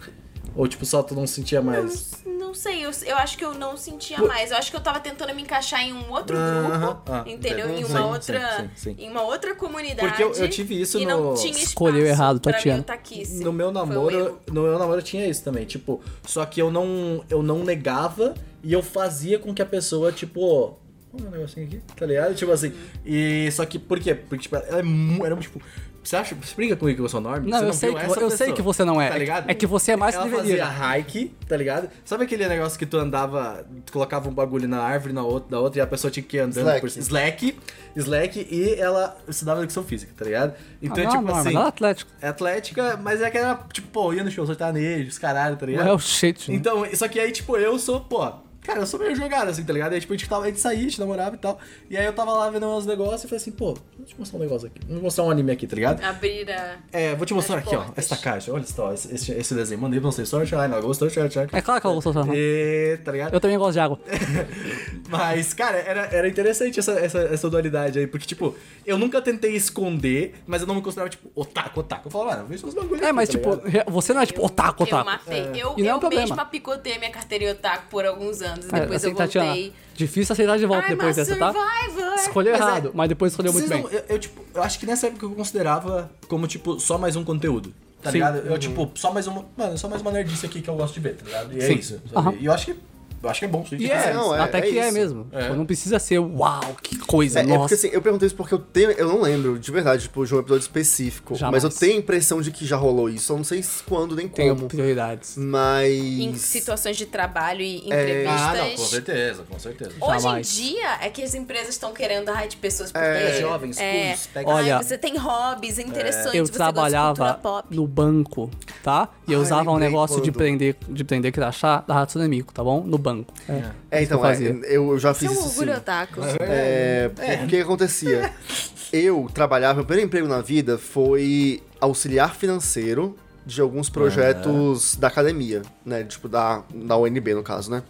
S1: Ou tipo, só tu não sentia mais.
S3: Não, sei, eu, eu acho que eu não sentia
S1: Pô.
S3: mais. Eu acho que eu tava tentando me encaixar em um outro grupo,
S1: ah,
S3: entendeu?
S1: entendo.
S3: Em uma
S1: sim,
S3: outra,
S1: sim, sim.
S3: em uma outra comunidade.
S1: Porque eu- eu tive isso
S3: e
S1: no-
S3: não tinha
S4: Escolheu errado,
S3: otaquice.
S1: No meu
S3: um
S1: namoro, no meu namoro tinha isso também, tipo, só que eu não eu não negava e eu fazia com que a pessoa, tipo, um negocinho aqui, tá ligado? Tipo assim, e só que por quê? Porque tipo, ela é era tipo, você acha, você briga comigo que eu sou norme?
S4: Não,
S1: Você
S4: eu sei que eu sei que você não é.
S1: Tá ligado?
S4: É que você é mais
S1: ela
S4: que deveria.
S1: fazia hike, tá ligado? Sabe aquele negócio que tu andava, tu colocava um bagulho na árvore na outra, da outra e a pessoa tinha que ir andando
S2: Slack.
S1: por slack, slack e ela estudava educação física, tá ligado? Então,
S4: ah,
S1: tipo
S4: não,
S1: assim,
S4: ela é atlético.
S1: é atlética, mas é que era, tipo, pô, ia no show sertanejo, os caralho, tá ligado?
S4: É o shit. né?
S1: Então, só que aí, tipo, eu sou, pô, cara, eu sou meio jogado, assim, tá ligado? Aí, tipo, a gente, tava, a gente saía, a gente namorava e tal. E aí eu tava lá vendo uns negócios e falei assim, pô, vou te mostrar um negócio aqui. Vou mostrar um anime aqui, tá ligado?
S3: Abrir a.
S1: É, vou te mostrar aqui, ó,
S3: portas.
S1: essa caixa. Olha só, esse, esse, esse desenho. Mandei pra vocês, Sword Art, ela gostou, Sword Art.
S4: É claro que ela gostou dessa
S1: E, tá ligado?
S4: Eu também gosto de água.
S1: Mas, cara, era, era interessante essa, essa, essa dualidade aí, porque, tipo, eu nunca tentei esconder, mas eu não me considerava, tipo, otaku, otaku. Eu falava, mano, vejo uns bagulho
S4: É,
S1: aqui,
S4: mas
S1: tá
S4: tipo,
S1: ligado?
S4: você não é tipo otaku,
S3: Eu
S4: otaku.
S3: matei. Eu,
S4: E não é um
S3: eu mesma picotei minha carteira otaku por alguns anos.
S4: É,
S3: Depois
S4: assim,
S3: eu
S4: Tatiana,
S3: voltei.
S4: difícil aceitar de volta
S3: I'm
S4: depois dessa, tá?
S3: survivor.
S4: Escolheu
S1: Mas é-
S4: errado, mas depois escolheu muito bem.
S1: não- eu, eu, tipo, eu acho que nessa época eu considerava como, tipo, só mais um conteúdo. Tá
S4: Sim.
S1: ligado? Eu, tipo, só mais uma. Mano, só mais uma nerdice aqui que eu gosto de ver, tá ligado? E é
S4: Sim.
S1: isso. sabe?
S4: Aham.
S1: E eu acho que eu acho que é bom.
S4: E é,
S2: não, é-
S4: até
S2: é
S4: que é mesmo.
S1: É.
S4: Tipo, não precisa ser uau, que coisa,
S2: É, é porque
S4: nossa.
S2: assim, eu perguntei isso porque eu tenho. Eu não lembro, de verdade, tipo, de um episódio específico.
S4: Jamais.
S2: Mas eu tenho a impressão de que já rolou isso. Eu não sei se quando nem
S4: Tenho
S2: como.
S4: prioridades.
S2: Mas.
S3: Em situações de trabalho e
S2: É.
S3: entrevistas.
S1: Ah, não, com certeza, com certeza.
S3: Hoje
S4: Jamais.
S3: em dia é que as empresas estão querendo a de pessoas porque
S2: É,
S1: jovens,
S3: é,
S1: pega-
S4: Olha,
S3: ai, você tem hobbies interessantes,
S4: Eu
S3: você gosta de
S4: trabalhava no banco, tá? E eu
S2: Ah,
S4: usava um negócio de
S2: quando.
S4: prender, de prender crachá da Hatsune Miku, tá bom? No banco. É,
S2: É,
S4: isso que
S2: então,
S4: eu
S2: é,
S4: fazia.
S2: eu, eu já fiz
S3: Seu
S2: isso sim.
S3: orgulho otaku.
S2: É, O que acontecia? Eu trabalhava, meu primeiro emprego na vida foi auxiliar financeiro de alguns projetos da academia, né? Tipo, da, da UNB, no caso, né?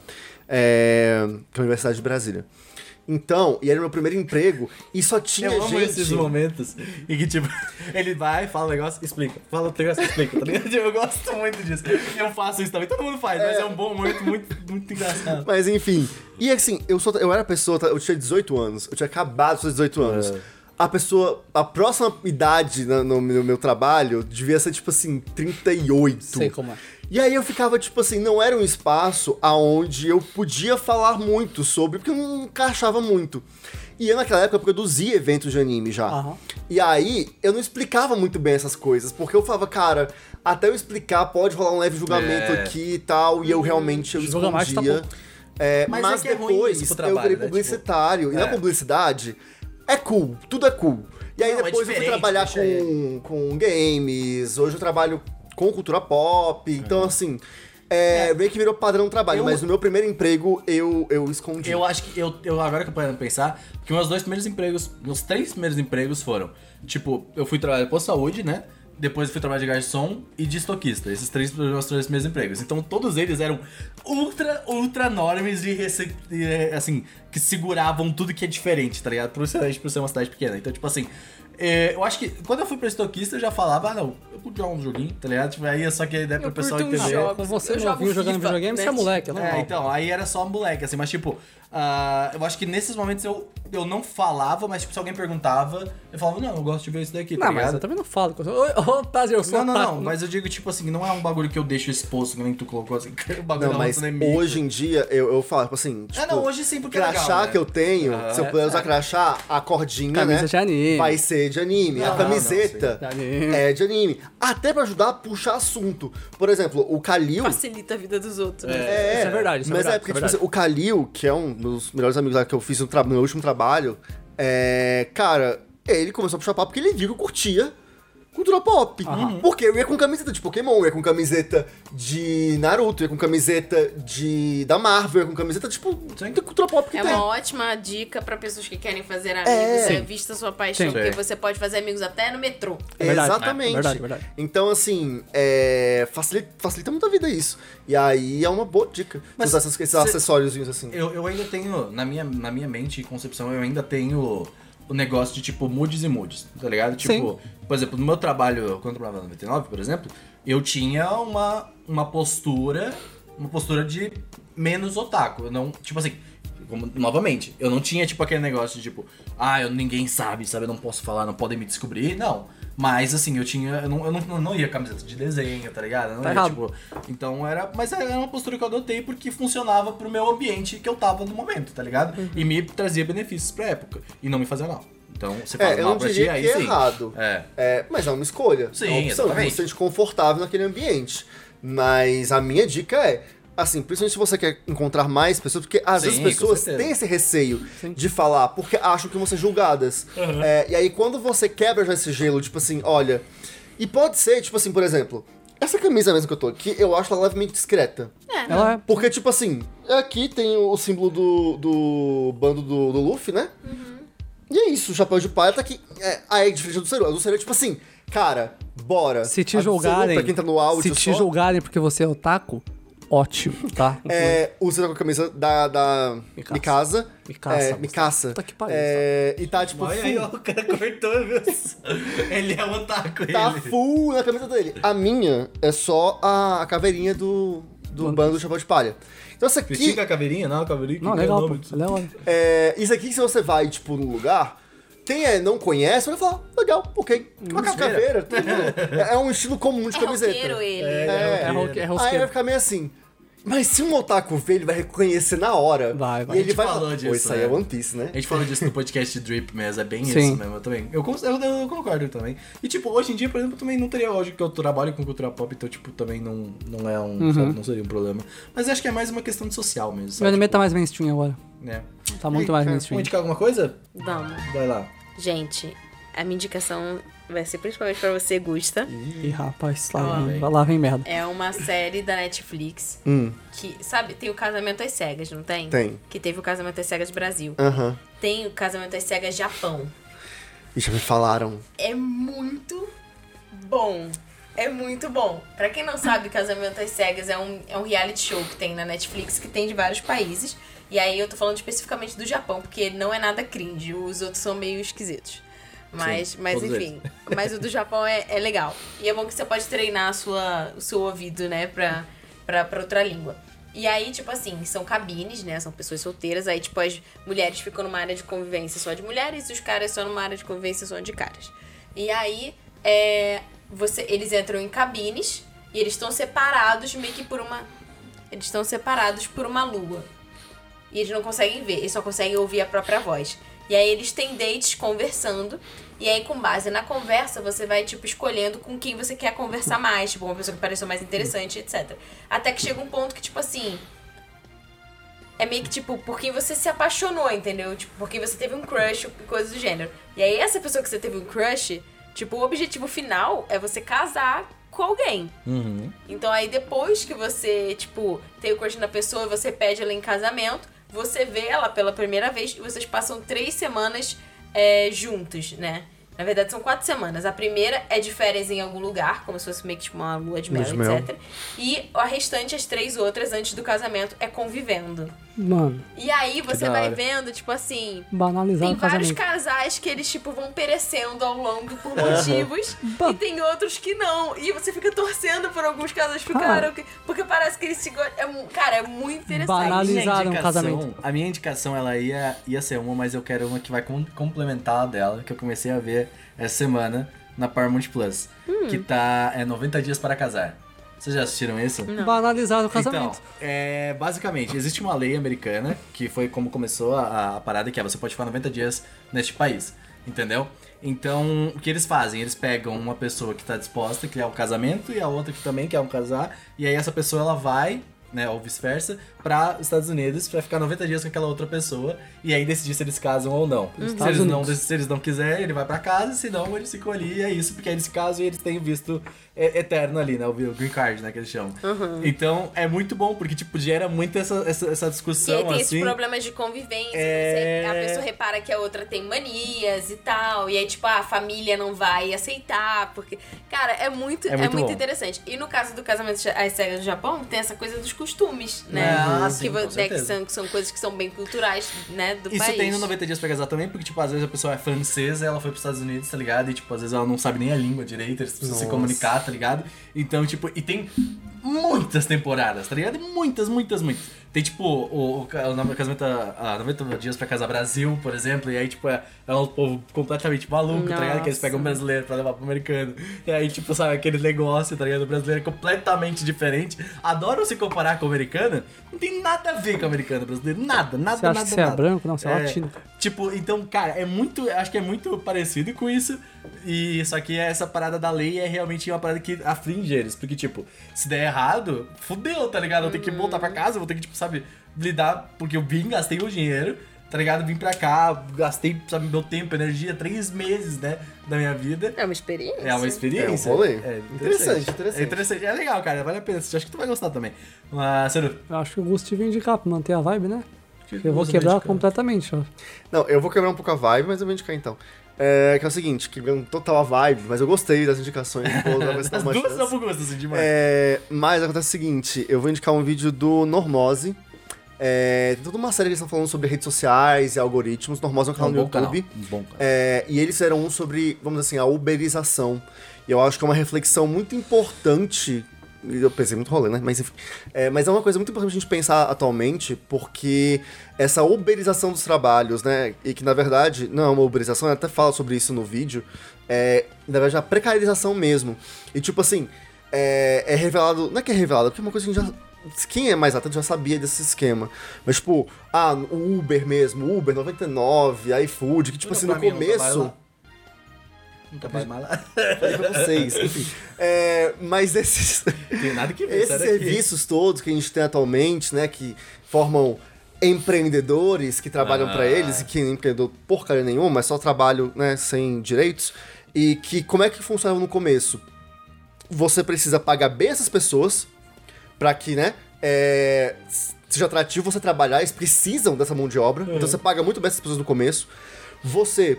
S2: É, que é a Universidade de Brasília. Então, e era meu primeiro emprego, e só tinha
S1: Eu amo
S2: gente...
S1: esses momentos em que, tipo, ele vai, fala um negócio, explica. Fala outro negócio, explica, tá ligado? Eu gosto muito disso. Eu faço isso também, todo mundo faz, mas é um bom momento muito, muito engraçado.
S2: Mas enfim. E assim, eu, sou, eu era pessoa, eu tinha 18 anos. Eu tinha acabado de fazer 18 anos.
S1: É.
S2: A pessoa, a próxima idade no, no- no meu trabalho devia ser tipo assim, 38.
S4: Sei como é.
S2: E aí eu ficava, tipo assim, não era um espaço aonde eu podia falar muito sobre, porque eu não encaixava muito. E eu naquela época produzia eventos de anime já.
S4: Aham.
S2: E aí eu não explicava muito bem essas coisas, porque eu falava, cara, até eu explicar pode rolar um leve julgamento
S1: É.
S2: aqui e tal, e eu realmente eu
S4: tá
S2: escondia.
S4: bom.
S2: É,
S1: Mas
S2: mas
S1: é que é ruim
S2: depois
S1: isso pro
S2: eu
S1: trabalho,
S2: virei
S1: né?
S2: publicitário. E
S1: Tipo,
S2: na
S1: é.
S2: publicidade é cool, tudo é cool. E aí
S1: Não, é
S2: depois eu fui trabalhar com, com games, hoje eu trabalho com cultura pop, então assim. É, meio que virou padrão trabalho,
S1: Eu-
S2: mas no meu primeiro emprego eu, eu escondi.
S1: Eu acho que eu, eu agora que eu pra pensar, que meus dois primeiros empregos, meus três primeiros empregos foram, tipo, eu fui trabalhar de saúde, né? Depois eu fui trabalhar de garçom e de estoquista. Esses três foram meus três primeiros empregos. Então todos eles eram ultra, ultra normes de, rece- de, eh, assim, que seguravam tudo que é diferente, tá ligado? Por ser, por ser uma cidade pequena. Então, tipo assim, eh, eu acho que quando eu fui pra estoquista eu já falava, ah não, eu curto jogar um joguinho, tá ligado? Tipo, aí é só que a ideia pro
S3: Eu
S1: pessoal entender.
S3: jogos.
S4: Com você
S3: Eu jogo
S4: novinho jogando videogame, você é
S3: né?
S4: moleque, é
S1: É, então, aí era só moleque, assim, mas tipo, ah, eu acho que nesses momentos eu, eu não falava, mas tipo, se alguém perguntava, eu falava, não, eu gosto de ver isso daqui, tá
S4: Não, mas
S1: ligado?
S4: eu também não falo. Oi, Ô, prazer, eu sou
S1: Não, não, não, mas eu digo, tipo assim, não é um bagulho que eu deixo exposto, que nem tu colocou assim, o bagulho
S2: Não,
S1: da
S2: mas hoje em dia eu, eu falo, tipo assim. Tipo,
S1: É, não, hoje sim, porque é
S2: crachá
S1: legal, né?
S2: que eu tenho,
S1: Ah,
S2: se eu puder usar crachá, a cordinha,
S4: Camisa
S2: né?
S4: de anime.
S2: Vai ser de anime.
S1: Não,
S2: a camiseta
S4: não,
S2: é de anime. Até pra ajudar a puxar assunto. Por exemplo, o Kalil.
S3: Facilita a vida dos outros. né?
S2: É,
S4: Isso é verdade, isso é
S2: mas
S4: verdade,
S2: é porque,
S4: é
S2: tipo assim, o Kalil, que é um dos melhores amigos lá que eu fiz no, no meu último trabalho, é. Cara, ele começou a puxar papo porque ele viu que eu curtia cultura pop. Porque eu ia com camiseta de Pokémon, eu ia com camiseta de Naruto, eu ia com camiseta de. da Marvel, eu ia com camiseta, tipo, de cultura pop que
S3: É
S2: tem.
S3: uma ótima dica pra pessoas que querem fazer amigos.
S2: É.
S3: É, vista sua paixão,
S4: Sim.
S3: porque
S1: Sim.
S3: você pode fazer amigos até no metrô.
S4: É verdade,
S2: Exatamente.
S4: é verdade, é verdade.
S2: Então, assim, é, facilita, facilita muito a vida isso. E aí é uma boa dica.
S1: Mas
S2: usar esses, esses
S1: cê-
S2: acessórios assim.
S1: Eu, eu ainda tenho, na minha, na minha mente e concepção, eu ainda tenho o negócio de tipo moods e moods, tá ligado? Tipo, por exemplo, no meu trabalho, quando eu trabalhava na 99, por exemplo, eu tinha uma, uma postura, uma postura de menos otaku. Eu não, tipo assim, como- novamente, eu não tinha tipo aquele negócio de tipo, ah, eu, ninguém sabe, sabe, eu não posso falar, não podem me descobrir, não. Mas assim, eu tinha. Eu não, eu não, não ia camiseta de desenho, tá ligado? Eu não
S4: Tá
S1: ia,
S4: errado.
S1: tipo, então era. Mas era uma postura que eu adotei porque funcionava pro meu ambiente que eu tava no momento, tá ligado?
S2: Uhum.
S1: E me trazia benefícios pra época. E não me fazia mal. Então, você faz
S2: É, eu
S1: mal
S2: não
S1: pra ti, aí
S2: que é
S1: sim.
S2: errado.
S1: É.
S2: É, mas é uma escolha.
S1: Sim,
S2: é uma opção.
S1: exatamente.
S2: Você se sente confortável naquele ambiente. Mas a minha dica é, assim, principalmente se você quer encontrar mais pessoas, porque às
S1: Sim,
S2: vezes as pessoas têm esse receio de falar, porque acham que vão ser julgadas.
S1: Uhum.
S2: É, e aí quando você quebra já esse gelo, tipo assim, olha. E pode ser, tipo assim, por exemplo, essa camisa mesmo que eu tô aqui, eu acho ela levemente discreta.
S3: É,
S4: Ela é.
S2: Porque, tipo assim, aqui tem o símbolo do, do bando do, do Luffy, né? E é isso, o chapéu de palha tá aqui. É, aí é diferente do Seru. O Seru é tipo assim, cara, bora.
S4: Se te
S2: Seru,
S4: julgarem.
S2: Pra quem tá no áudio
S4: se te
S2: só,
S4: julgarem porque você é otaku, ótimo, tá?
S2: É, o tá com a camisa da, da
S4: Mikasa.
S2: Mikasa.
S4: Mikasa,
S2: É, Mikasa.
S4: Puta que pariu,
S2: É, e tá, tipo,
S1: Olha aí, ó, o cara cortou, viu? Ele é um otaku,
S2: tá
S1: ele.
S2: full na camisa dele. A minha é só a, a caveirinha do, do bando do chapéu de palha. Então essa aqui...
S1: Critica a caveirinha? Não, a caveirinha que
S4: Não,
S1: o
S4: legal, pô.
S1: nome disso.
S4: Legal.
S2: É, isso aqui, se você vai, tipo, num lugar, quem é, não conhece, vai falar, legal, ok. Uma caveira, tudo. É, é um estilo comum de
S3: é
S2: camiseta.
S3: roqueiro ele.
S2: É,
S4: É roque- é
S2: Aí
S4: rosqueiro.
S2: vai ficar meio assim. Mas se um otaku ver, ele vai reconhecer na hora.
S4: Vai, vai.
S2: E
S1: A
S2: ele
S1: gente
S2: vai
S1: falou
S2: falar,
S1: disso,
S2: Pô, isso aí
S1: né?
S2: é One Piece, né?
S1: A gente falou disso no podcast Drip mesmo, é bem
S4: Sim.
S1: isso mesmo, eu também. Eu, eu, eu concordo também. E, tipo, hoje em dia, por exemplo, também não teria hoje que eu trabalho com cultura pop, então, tipo, também não, não é um,
S4: Uhum.
S1: sabe, não seria um problema. Mas acho que é mais uma questão de social mesmo,
S4: O
S1: sabe?
S4: anime
S1: Tipo,
S4: tá mais mainstream agora.
S1: né?
S4: Tá muito
S1: Aí,
S4: mais mainstream.
S1: Vamos indicar alguma coisa?
S3: Vamos.
S1: Vai lá.
S3: Gente, a minha indicação vai ser principalmente pra você, Gusta.
S4: Ih, rapaz, lá,
S1: Ah,
S4: vem, lá vem merda.
S3: É uma série da Netflix
S2: Hum,
S3: que, sabe, tem o Casamento às Cegas, não tem?
S2: tem.
S3: Que teve o Casamento às Cegas Brasil.
S2: Aham.
S3: Tem o Casamento às Cegas Japão.
S2: E já me falaram.
S3: É muito bom. É muito bom. Pra quem não sabe, Casamento às Cegas é um, é um reality show que tem na Netflix, que tem de vários países. E aí eu tô falando especificamente do Japão, porque não é nada cringe. Os outros são meio esquisitos. Mas,
S1: Sim,
S3: mas enfim. Mas o do Japão é, é legal. E é bom que você pode treinar sua, o seu ouvido, né, pra, pra, pra outra língua. E aí, tipo assim, são cabines, né? São pessoas solteiras. Aí, tipo, as mulheres ficam numa área de convivência só de mulheres e os caras só numa área de convivência só de caras. E aí, é, você, eles entram em cabines e eles estão separados meio que por uma. Eles estão separados por uma lua. E eles não conseguem ver, eles só conseguem ouvir a própria voz. E aí eles têm dates conversando. E aí, com base na conversa, você vai, tipo, escolhendo com quem você quer conversar mais. Tipo, uma pessoa que pareceu mais interessante, etc. Até que chega um ponto que, tipo assim. É meio que, tipo, por quem você se apaixonou, entendeu? Tipo, por quem você teve um crush coisa do gênero. E aí, essa pessoa que você teve um crush, tipo, o objetivo final é você casar com alguém.
S1: Uhum.
S3: Então aí depois que você, tipo, tem o crush na pessoa, você pede ela em casamento, você vê ela pela primeira vez e vocês passam três semanas é, juntos, né? Na verdade, são quatro semanas. A primeira é de férias em algum lugar, como se fosse meio que tipo uma lua de mel,
S2: Lua de mel.
S3: etc. E a restante, as três outras, antes do casamento, é convivendo.
S4: Mano,
S3: E aí você vai vendo, tipo assim,
S4: banalizar
S3: tem vários casais que eles, tipo, vão perecendo ao longo por motivos. E tem outros que não. E você fica torcendo por alguns casais ficaram. que- Porque parece que eles se gostam. É, cara, é muito interessante.
S4: Banalizaram um casamento.
S1: A minha indicação, ela ia, ia ser uma, mas eu quero uma que vai com- complementar a dela, que eu comecei a ver essa semana na Paramount Plus.
S3: Hum.
S1: Que tá é 90 Dias para Casar. Vocês já assistiram isso?
S3: Não.
S4: Banalizaram o casamento.
S1: Então, é, basicamente, existe uma lei americana, que foi como começou a, a parada, que é você pode ficar 90 dias neste país, entendeu? Então, o que eles fazem? Eles pegam uma pessoa que tá disposta a criar um casamento e a outra que também quer um casar, e aí essa pessoa ela vai, né, ou vice-versa, para os Estados Unidos pra ficar 90 dias com aquela outra pessoa e aí decidir se eles casam ou não. Se,
S4: Estados
S1: eles não se eles não quiserem, ele vai pra casa, se não, eles ficam ali e é isso, porque aí eles se casam e eles têm visto é, eterno ali, né? O green card, né, que eles chamam. Então, é muito bom, porque, tipo, gera muito essa, essa, essa
S3: E
S1: discussão,
S3: aí tem
S1: assim.
S3: esses problemas de convivência.
S1: É.
S3: você- A pessoa repara que a outra tem manias e tal. E aí, tipo, a família não vai aceitar. Porque. Cara, é muito,
S1: É
S3: é
S1: muito
S3: muito,
S1: bom.
S3: interessante. E no caso do casamento às cegas do Japão, tem essa coisa dos costumes, né?
S1: Ah,
S3: que,
S1: sim,
S3: né, que são, que são coisas que são bem culturais, né, do
S1: Isso
S3: país.
S1: tem no 90 Dias pra Casar também, porque, tipo, às vezes a pessoa é francesa, ela foi pros Estados Unidos, tá ligado? E, tipo, às vezes ela não sabe nem a língua direito, eles precisam se comunicar, tá ligado? Então, tipo, e tem muitas temporadas, tá ligado? Muitas, muitas, muitas. Tem, tipo, o, o, nome do casamento, a 90 Dias pra Casar Brasil, por exemplo, e aí, tipo, é, é um povo completamente maluco, tá ligado? Que eles
S3: Nossa.
S1: pegam um brasileiro pra levar pro americano. E aí, tipo, sabe, aquele negócio, tá ligado? O brasileiro é completamente diferente. Adoram se comparar com o americano. Não tem nada a ver com o americano brasileiro. Nada, nada,
S4: Você acha
S1: nada,
S4: que você é
S1: nada.
S4: branco? Não, você é latino.
S1: Tipo, então, cara, é muito. Acho que é muito parecido com isso. E só que essa parada da lei é realmente uma parada que aflige eles. Porque, tipo, se der errado, fudeu, tá ligado? Eu tenho que voltar pra casa, eu vou ter que, tipo, sabe, lidar. Porque eu vim, gastei o dinheiro, tá ligado? Vim pra cá, gastei, sabe, meu tempo, energia, três meses, né, da minha vida.
S3: É uma experiência.
S1: É uma experiência.
S2: É um rolê.
S1: É
S2: Interessante, interessante.
S1: É interessante. É legal, cara. Vale a pena. Acho que tu vai gostar também. Mas, Ceru,
S4: Eu acho que o Gusto devia indicar pra manter a vibe, né?
S1: que
S4: Eu vou quebrar completamente, ó.
S2: Não, eu vou quebrar um pouco a vibe, mas eu vou indicar então. É, que é o seguinte, quebrando total a vibe, mas eu gostei das indicações. Você dar
S1: As duas são gosto, assim, demais.
S2: É, mas acontece o seguinte, eu vou indicar um vídeo do Normose. É, tem toda uma série que eles estão falando sobre redes sociais e algoritmos. Normose é um
S1: É
S2: canal
S1: um
S2: no
S1: bom canal.
S2: YouTube.
S1: Um bom canal.
S2: É, e eles fizeram um sobre, vamos dizer assim, a uberização. E eu acho que é uma reflexão muito importante. Eu pensei muito rolê, né? Mas enfim. É, mas é uma coisa muito importante a gente pensar atualmente, porque essa uberização dos trabalhos, né? E que na verdade não é uma uberização, ela até fala sobre isso no vídeo. É, na verdade, é a precarização mesmo. E tipo assim, é, é revelado. Não é que é revelado, porque é uma coisa que a gente já Quem é mais atento já sabia desse esquema. Mas, tipo, ah, o Uber mesmo, Uber 99, iFood, que, tipo assim, no
S1: eu
S2: começo.
S1: Trabalho mais lá.
S2: Falei pra vocês, enfim. É, mas esses.
S1: Tem nada que ver,
S2: Esses serviços todos que a gente tem atualmente, né, que formam empreendedores que trabalham
S1: Ah.
S2: pra eles e que não empreendedor porcaria nenhuma, é só trabalho, né, sem direitos. E que como é que funcionava no começo? Você precisa pagar bem essas pessoas pra que, né, é, seja atrativo você trabalhar, eles precisam dessa mão de obra. Então você paga muito bem essas pessoas no começo. Você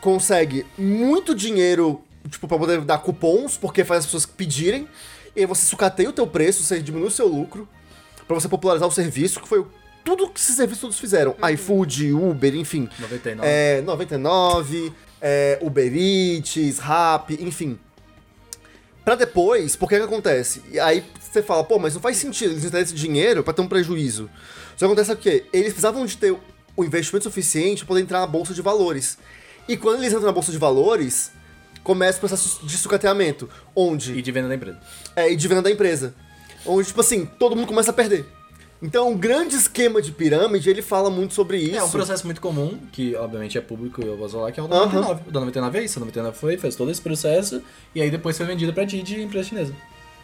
S2: consegue muito dinheiro, tipo, pra poder dar cupons, porque faz as pessoas pedirem. E aí você sucateia o teu preço, você diminui o seu lucro, pra você popularizar o serviço, que foi tudo que esses serviços todos fizeram. iFood, Uber, enfim.
S1: 99.
S2: É, 99, é, Uber Eats, Rap, enfim. Pra depois, porque que acontece? E aí você fala, pô, mas não faz sentido eles terem esse dinheiro pra ter um prejuízo. Só que acontece o quê? Eles precisavam de ter o investimento suficiente pra poder entrar na bolsa de valores. E quando eles entram na bolsa de valores, começa o processo de sucateamento, onde
S1: E de venda da empresa.
S2: é, e de venda da empresa. Onde, tipo assim, todo mundo começa a perder. Então, um grande esquema de pirâmide, ele fala muito sobre isso.
S1: É um processo muito comum, que obviamente é público e eu vou falar, que é o da
S2: Aham.
S1: 99. O da 99 é isso, o da 99 foi, fez todo esse processo, e aí depois foi vendido pra Didi, empresa chinesa.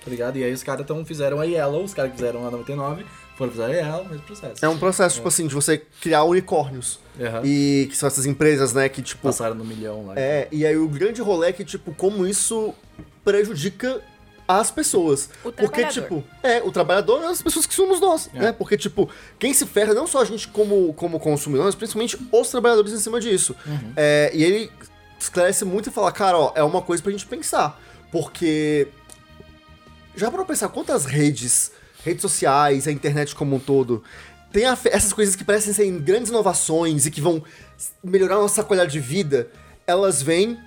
S1: Tá ligado? E aí os caras então fizeram a Yellow, os caras que fizeram a 99, foram fazer a Yellow, mesmo processo.
S2: É um processo, tipo assim, de você criar unicórnios.
S1: Aham.
S2: E que são essas empresas, né, que, tipo...
S1: Passaram no milhão lá.
S2: É, e aí o grande rolê é que, tipo, como isso prejudica as pessoas.
S3: O
S2: Porque,
S3: trabalhador.
S2: tipo, é, o trabalhador é as pessoas que somos nós,
S1: É.
S2: né? Porque, tipo, quem se ferra não só a gente como, como consumidor, mas principalmente os trabalhadores em cima disso.
S1: Uhum.
S2: É, e ele esclarece muito e fala, cara, ó, é uma coisa pra gente pensar. Porque. Já para pensar quantas redes, redes sociais, a internet como um todo, tem a essas coisas que parecem ser grandes inovações e que vão melhorar a nossa qualidade de vida, elas vêm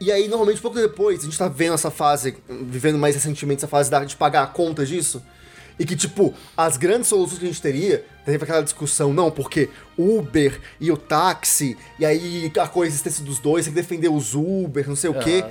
S2: e aí, normalmente, pouco depois, a gente tá vendo essa fase, vivendo mais recentemente essa fase da- de pagar a conta disso. E que, tipo, as grandes soluções que a gente teria, teve aquela discussão, não, porque Uber e o táxi, e aí a coexistência dos dois, tem que defender os Uber, não sei o quê.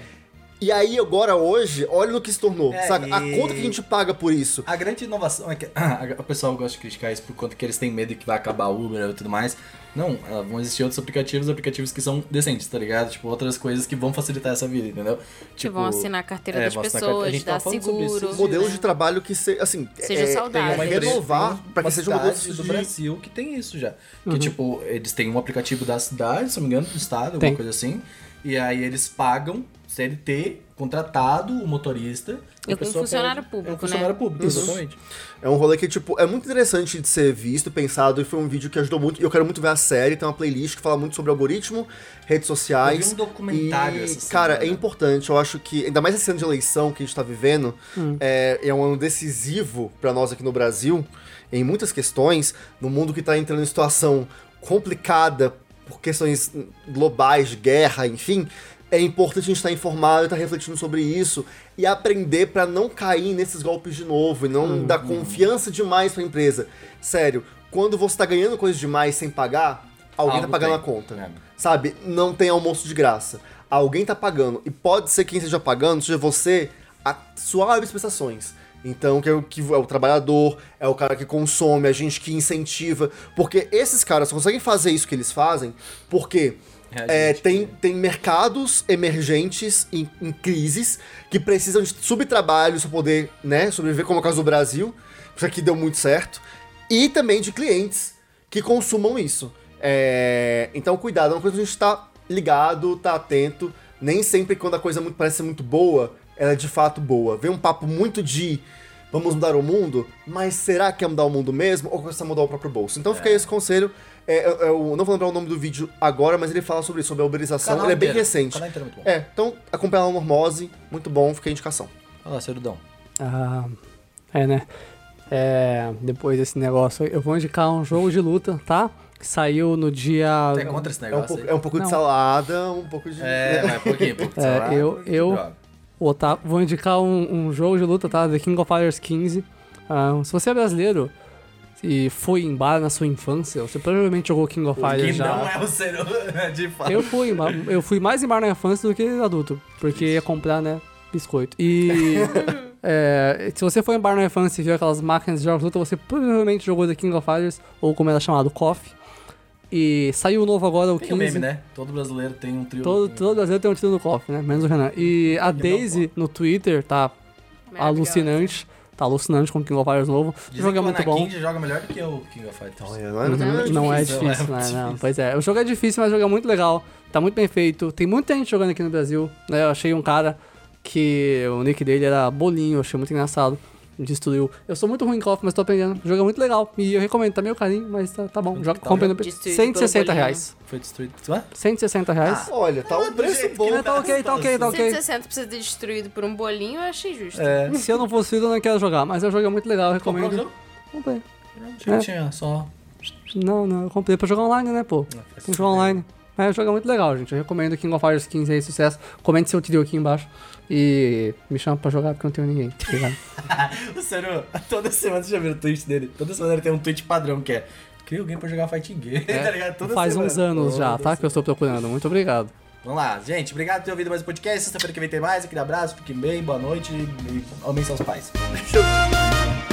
S2: E aí, agora, hoje, olha no que se tornou,
S1: É,
S2: saca? A conta que a gente paga por isso.
S1: A grande inovação é que o pessoal gosta de criticar isso por conta que eles têm medo que vai acabar o Uber e tudo mais. Não, ah, vão existir outros aplicativos, aplicativos que são decentes, tá ligado? Tipo, outras coisas que vão facilitar essa vida, entendeu?
S3: Que vão assinar a carteira
S1: é,
S3: das pessoas,
S1: gente tava
S3: dar
S1: falando sobre isso
S3: seguro.
S2: Modelos
S3: né?
S2: de trabalho que, se, assim,
S3: Seja
S2: é,
S3: saudável.
S1: Tem uma empresa-
S2: renovar pra que
S1: uma
S2: seja um
S1: do
S2: de...
S1: Brasil que tem isso já. Que, tipo, eles têm um aplicativo da cidade, se não me engano, do estado,
S4: Tem.
S1: alguma coisa assim. E aí eles pagam CLT, contratado, o motorista.
S3: E
S1: a
S3: um funcionário
S1: pede-
S3: público,
S1: É um funcionário
S3: né?
S1: público, exatamente.
S2: É um rolê que, tipo, é muito interessante de ser visto, pensado, e foi um vídeo que ajudou muito. E eu quero muito ver a série, tem uma playlist que fala muito sobre algoritmo, redes sociais.
S1: Eu vi um documentário
S2: e,
S1: essa semana.
S2: Cara, é importante, eu acho que, ainda mais esse ano de eleição que a gente tá vivendo, é, é um ano decisivo pra nós aqui no Brasil, em muitas questões, no mundo que tá entrando em situação complicada por questões globais, de guerra, enfim. É importante a gente estar informado e estar refletindo sobre isso e aprender pra não cair nesses golpes de novo e não dar confiança demais pra empresa. Sério, quando você tá ganhando coisa demais sem pagar, alguém
S1: Algo
S2: tá pagando
S1: tem.
S2: a conta.
S1: É.
S2: Sabe? Não tem almoço de graça. Alguém tá pagando. E pode ser quem esteja pagando, seja você, a suaves prestações. Então, que é, o, que é o trabalhador, é o cara que consome, a gente que incentiva. Porque esses caras só conseguem fazer isso que eles fazem porque
S1: É,
S2: é, tem, tem mercados emergentes em, em crises que precisam de subtrabalhos para poder né, sobreviver, como é o caso do Brasil. Isso aqui deu muito certo. E também de clientes que consumam isso. É, então, cuidado, é uma coisa que a gente tá ligado, tá atento. Nem sempre quando a coisa muito, parece ser muito boa, ela é de fato boa. Vem um papo muito de vamos mudar o mundo, mas será que é mudar o mundo mesmo? Ou começar a mudar o próprio bolso? Então fica aí esse conselho. É, eu, eu não vou lembrar o nome do vídeo agora, mas ele fala sobre isso, sobre a uberização.
S1: Canal
S2: Ele é bem recente.
S1: Canal inteiro é muito bom.
S2: É, então acompanha lá no Normose, muito bom, fica a indicação.
S1: Olha lá, Cerudão.
S4: Ah, é, né? É, depois desse negócio, eu vou indicar um jogo de luta, tá? Que saiu no dia.
S1: Tem contra esse
S2: É um
S1: negócio
S2: pouco,
S1: aí?
S2: é um pouco de salada, um pouco de.
S1: É, mas um pouquinho, um pouco de
S4: É,
S1: salada,
S4: eu-
S1: de
S4: eu-
S1: droga.
S4: O Otávio- vou indicar um, um jogo de luta, tá? The King of Fighters 15. Ah, se você é brasileiro e foi em bar na sua infância, você provavelmente jogou King of Fighters já.
S1: não é o Ceru, de fato.
S4: Eu fui, em bar- eu fui mais em bar na infância do que adulto, porque ia comprar, né, biscoito. E É, se você for em Bar No Fans e viu aquelas máquinas de jogos de luta, você provavelmente jogou The King of Fighters, ou como era chamado, KOF. E saiu o novo agora, o
S1: Tem
S4: 15.
S1: o meme, né? Todo brasileiro tem um trio.
S4: Todo, todo brasileiro tem um tiro no KOF, né? Menos o Renan. E a Daisy no Twitter tá alucinante. Tá alucinante com o King of Fighters novo. O jogo é muito bom.
S1: Anakin joga melhor do que o King of Fighters.
S2: Não é-
S4: Não,
S2: não é
S4: não é
S1: difícil,
S4: difícil,
S1: é
S4: né?
S1: muito
S4: Não,
S1: difícil.
S4: pois é. O jogo é difícil, mas o jogo é muito legal. Tá muito bem feito. Tem muita gente jogando aqui no Brasil. Né? Eu achei um cara que o nick dele era Bolinho, eu achei muito engraçado. Destruiu. Eu sou muito ruim em KOF, mas tô aprendendo. O jogo é muito legal. E eu recomendo, tá meio carinho, mas tá, tá bom. Joga,
S1: tá
S4: compre no
S3: Destruído
S4: 160
S3: pelo
S4: reais.
S1: Foi destruído. Hã?
S4: 160 reais.
S2: Olha, tá um preço bom.
S1: que
S4: Tá ok, tá ok, tá ok.
S3: 160 precisa ter destruído por um bolinho, eu achei justo.
S1: É.
S4: Se eu não fosse filho, eu não quero jogar. Mas o jogo é muito legal, eu
S1: Comprou o
S4: recomendo.
S1: jogo?
S4: Comprei.
S1: Achei
S4: É.
S1: que tinha só.
S4: Não, não, eu comprei pra jogar online, né, pô? Tem que jogar online. Mas o jogo é muito legal, gente. Eu recomendo King of Fighters 15 aí, sucesso. Comente seu trio aqui embaixo. E me chama pra jogar porque eu não tenho ninguém. tá ligado?
S1: O Seru, toda semana você já viu o tweet dele? Toda semana ele tem um tweet padrão que é. Cria alguém pra jogar fighting game, tá ligado? Toda
S4: Faz
S1: semana.
S4: uns anos já,
S1: Toda
S4: tá? Que eu estou procurando. Muito obrigado.
S1: Vamos lá, gente. Obrigado por ter ouvido mais o podcast. Sexta-feira que vem tem mais. Aquele abraço, fiquem bem, boa noite e, amem seus pais.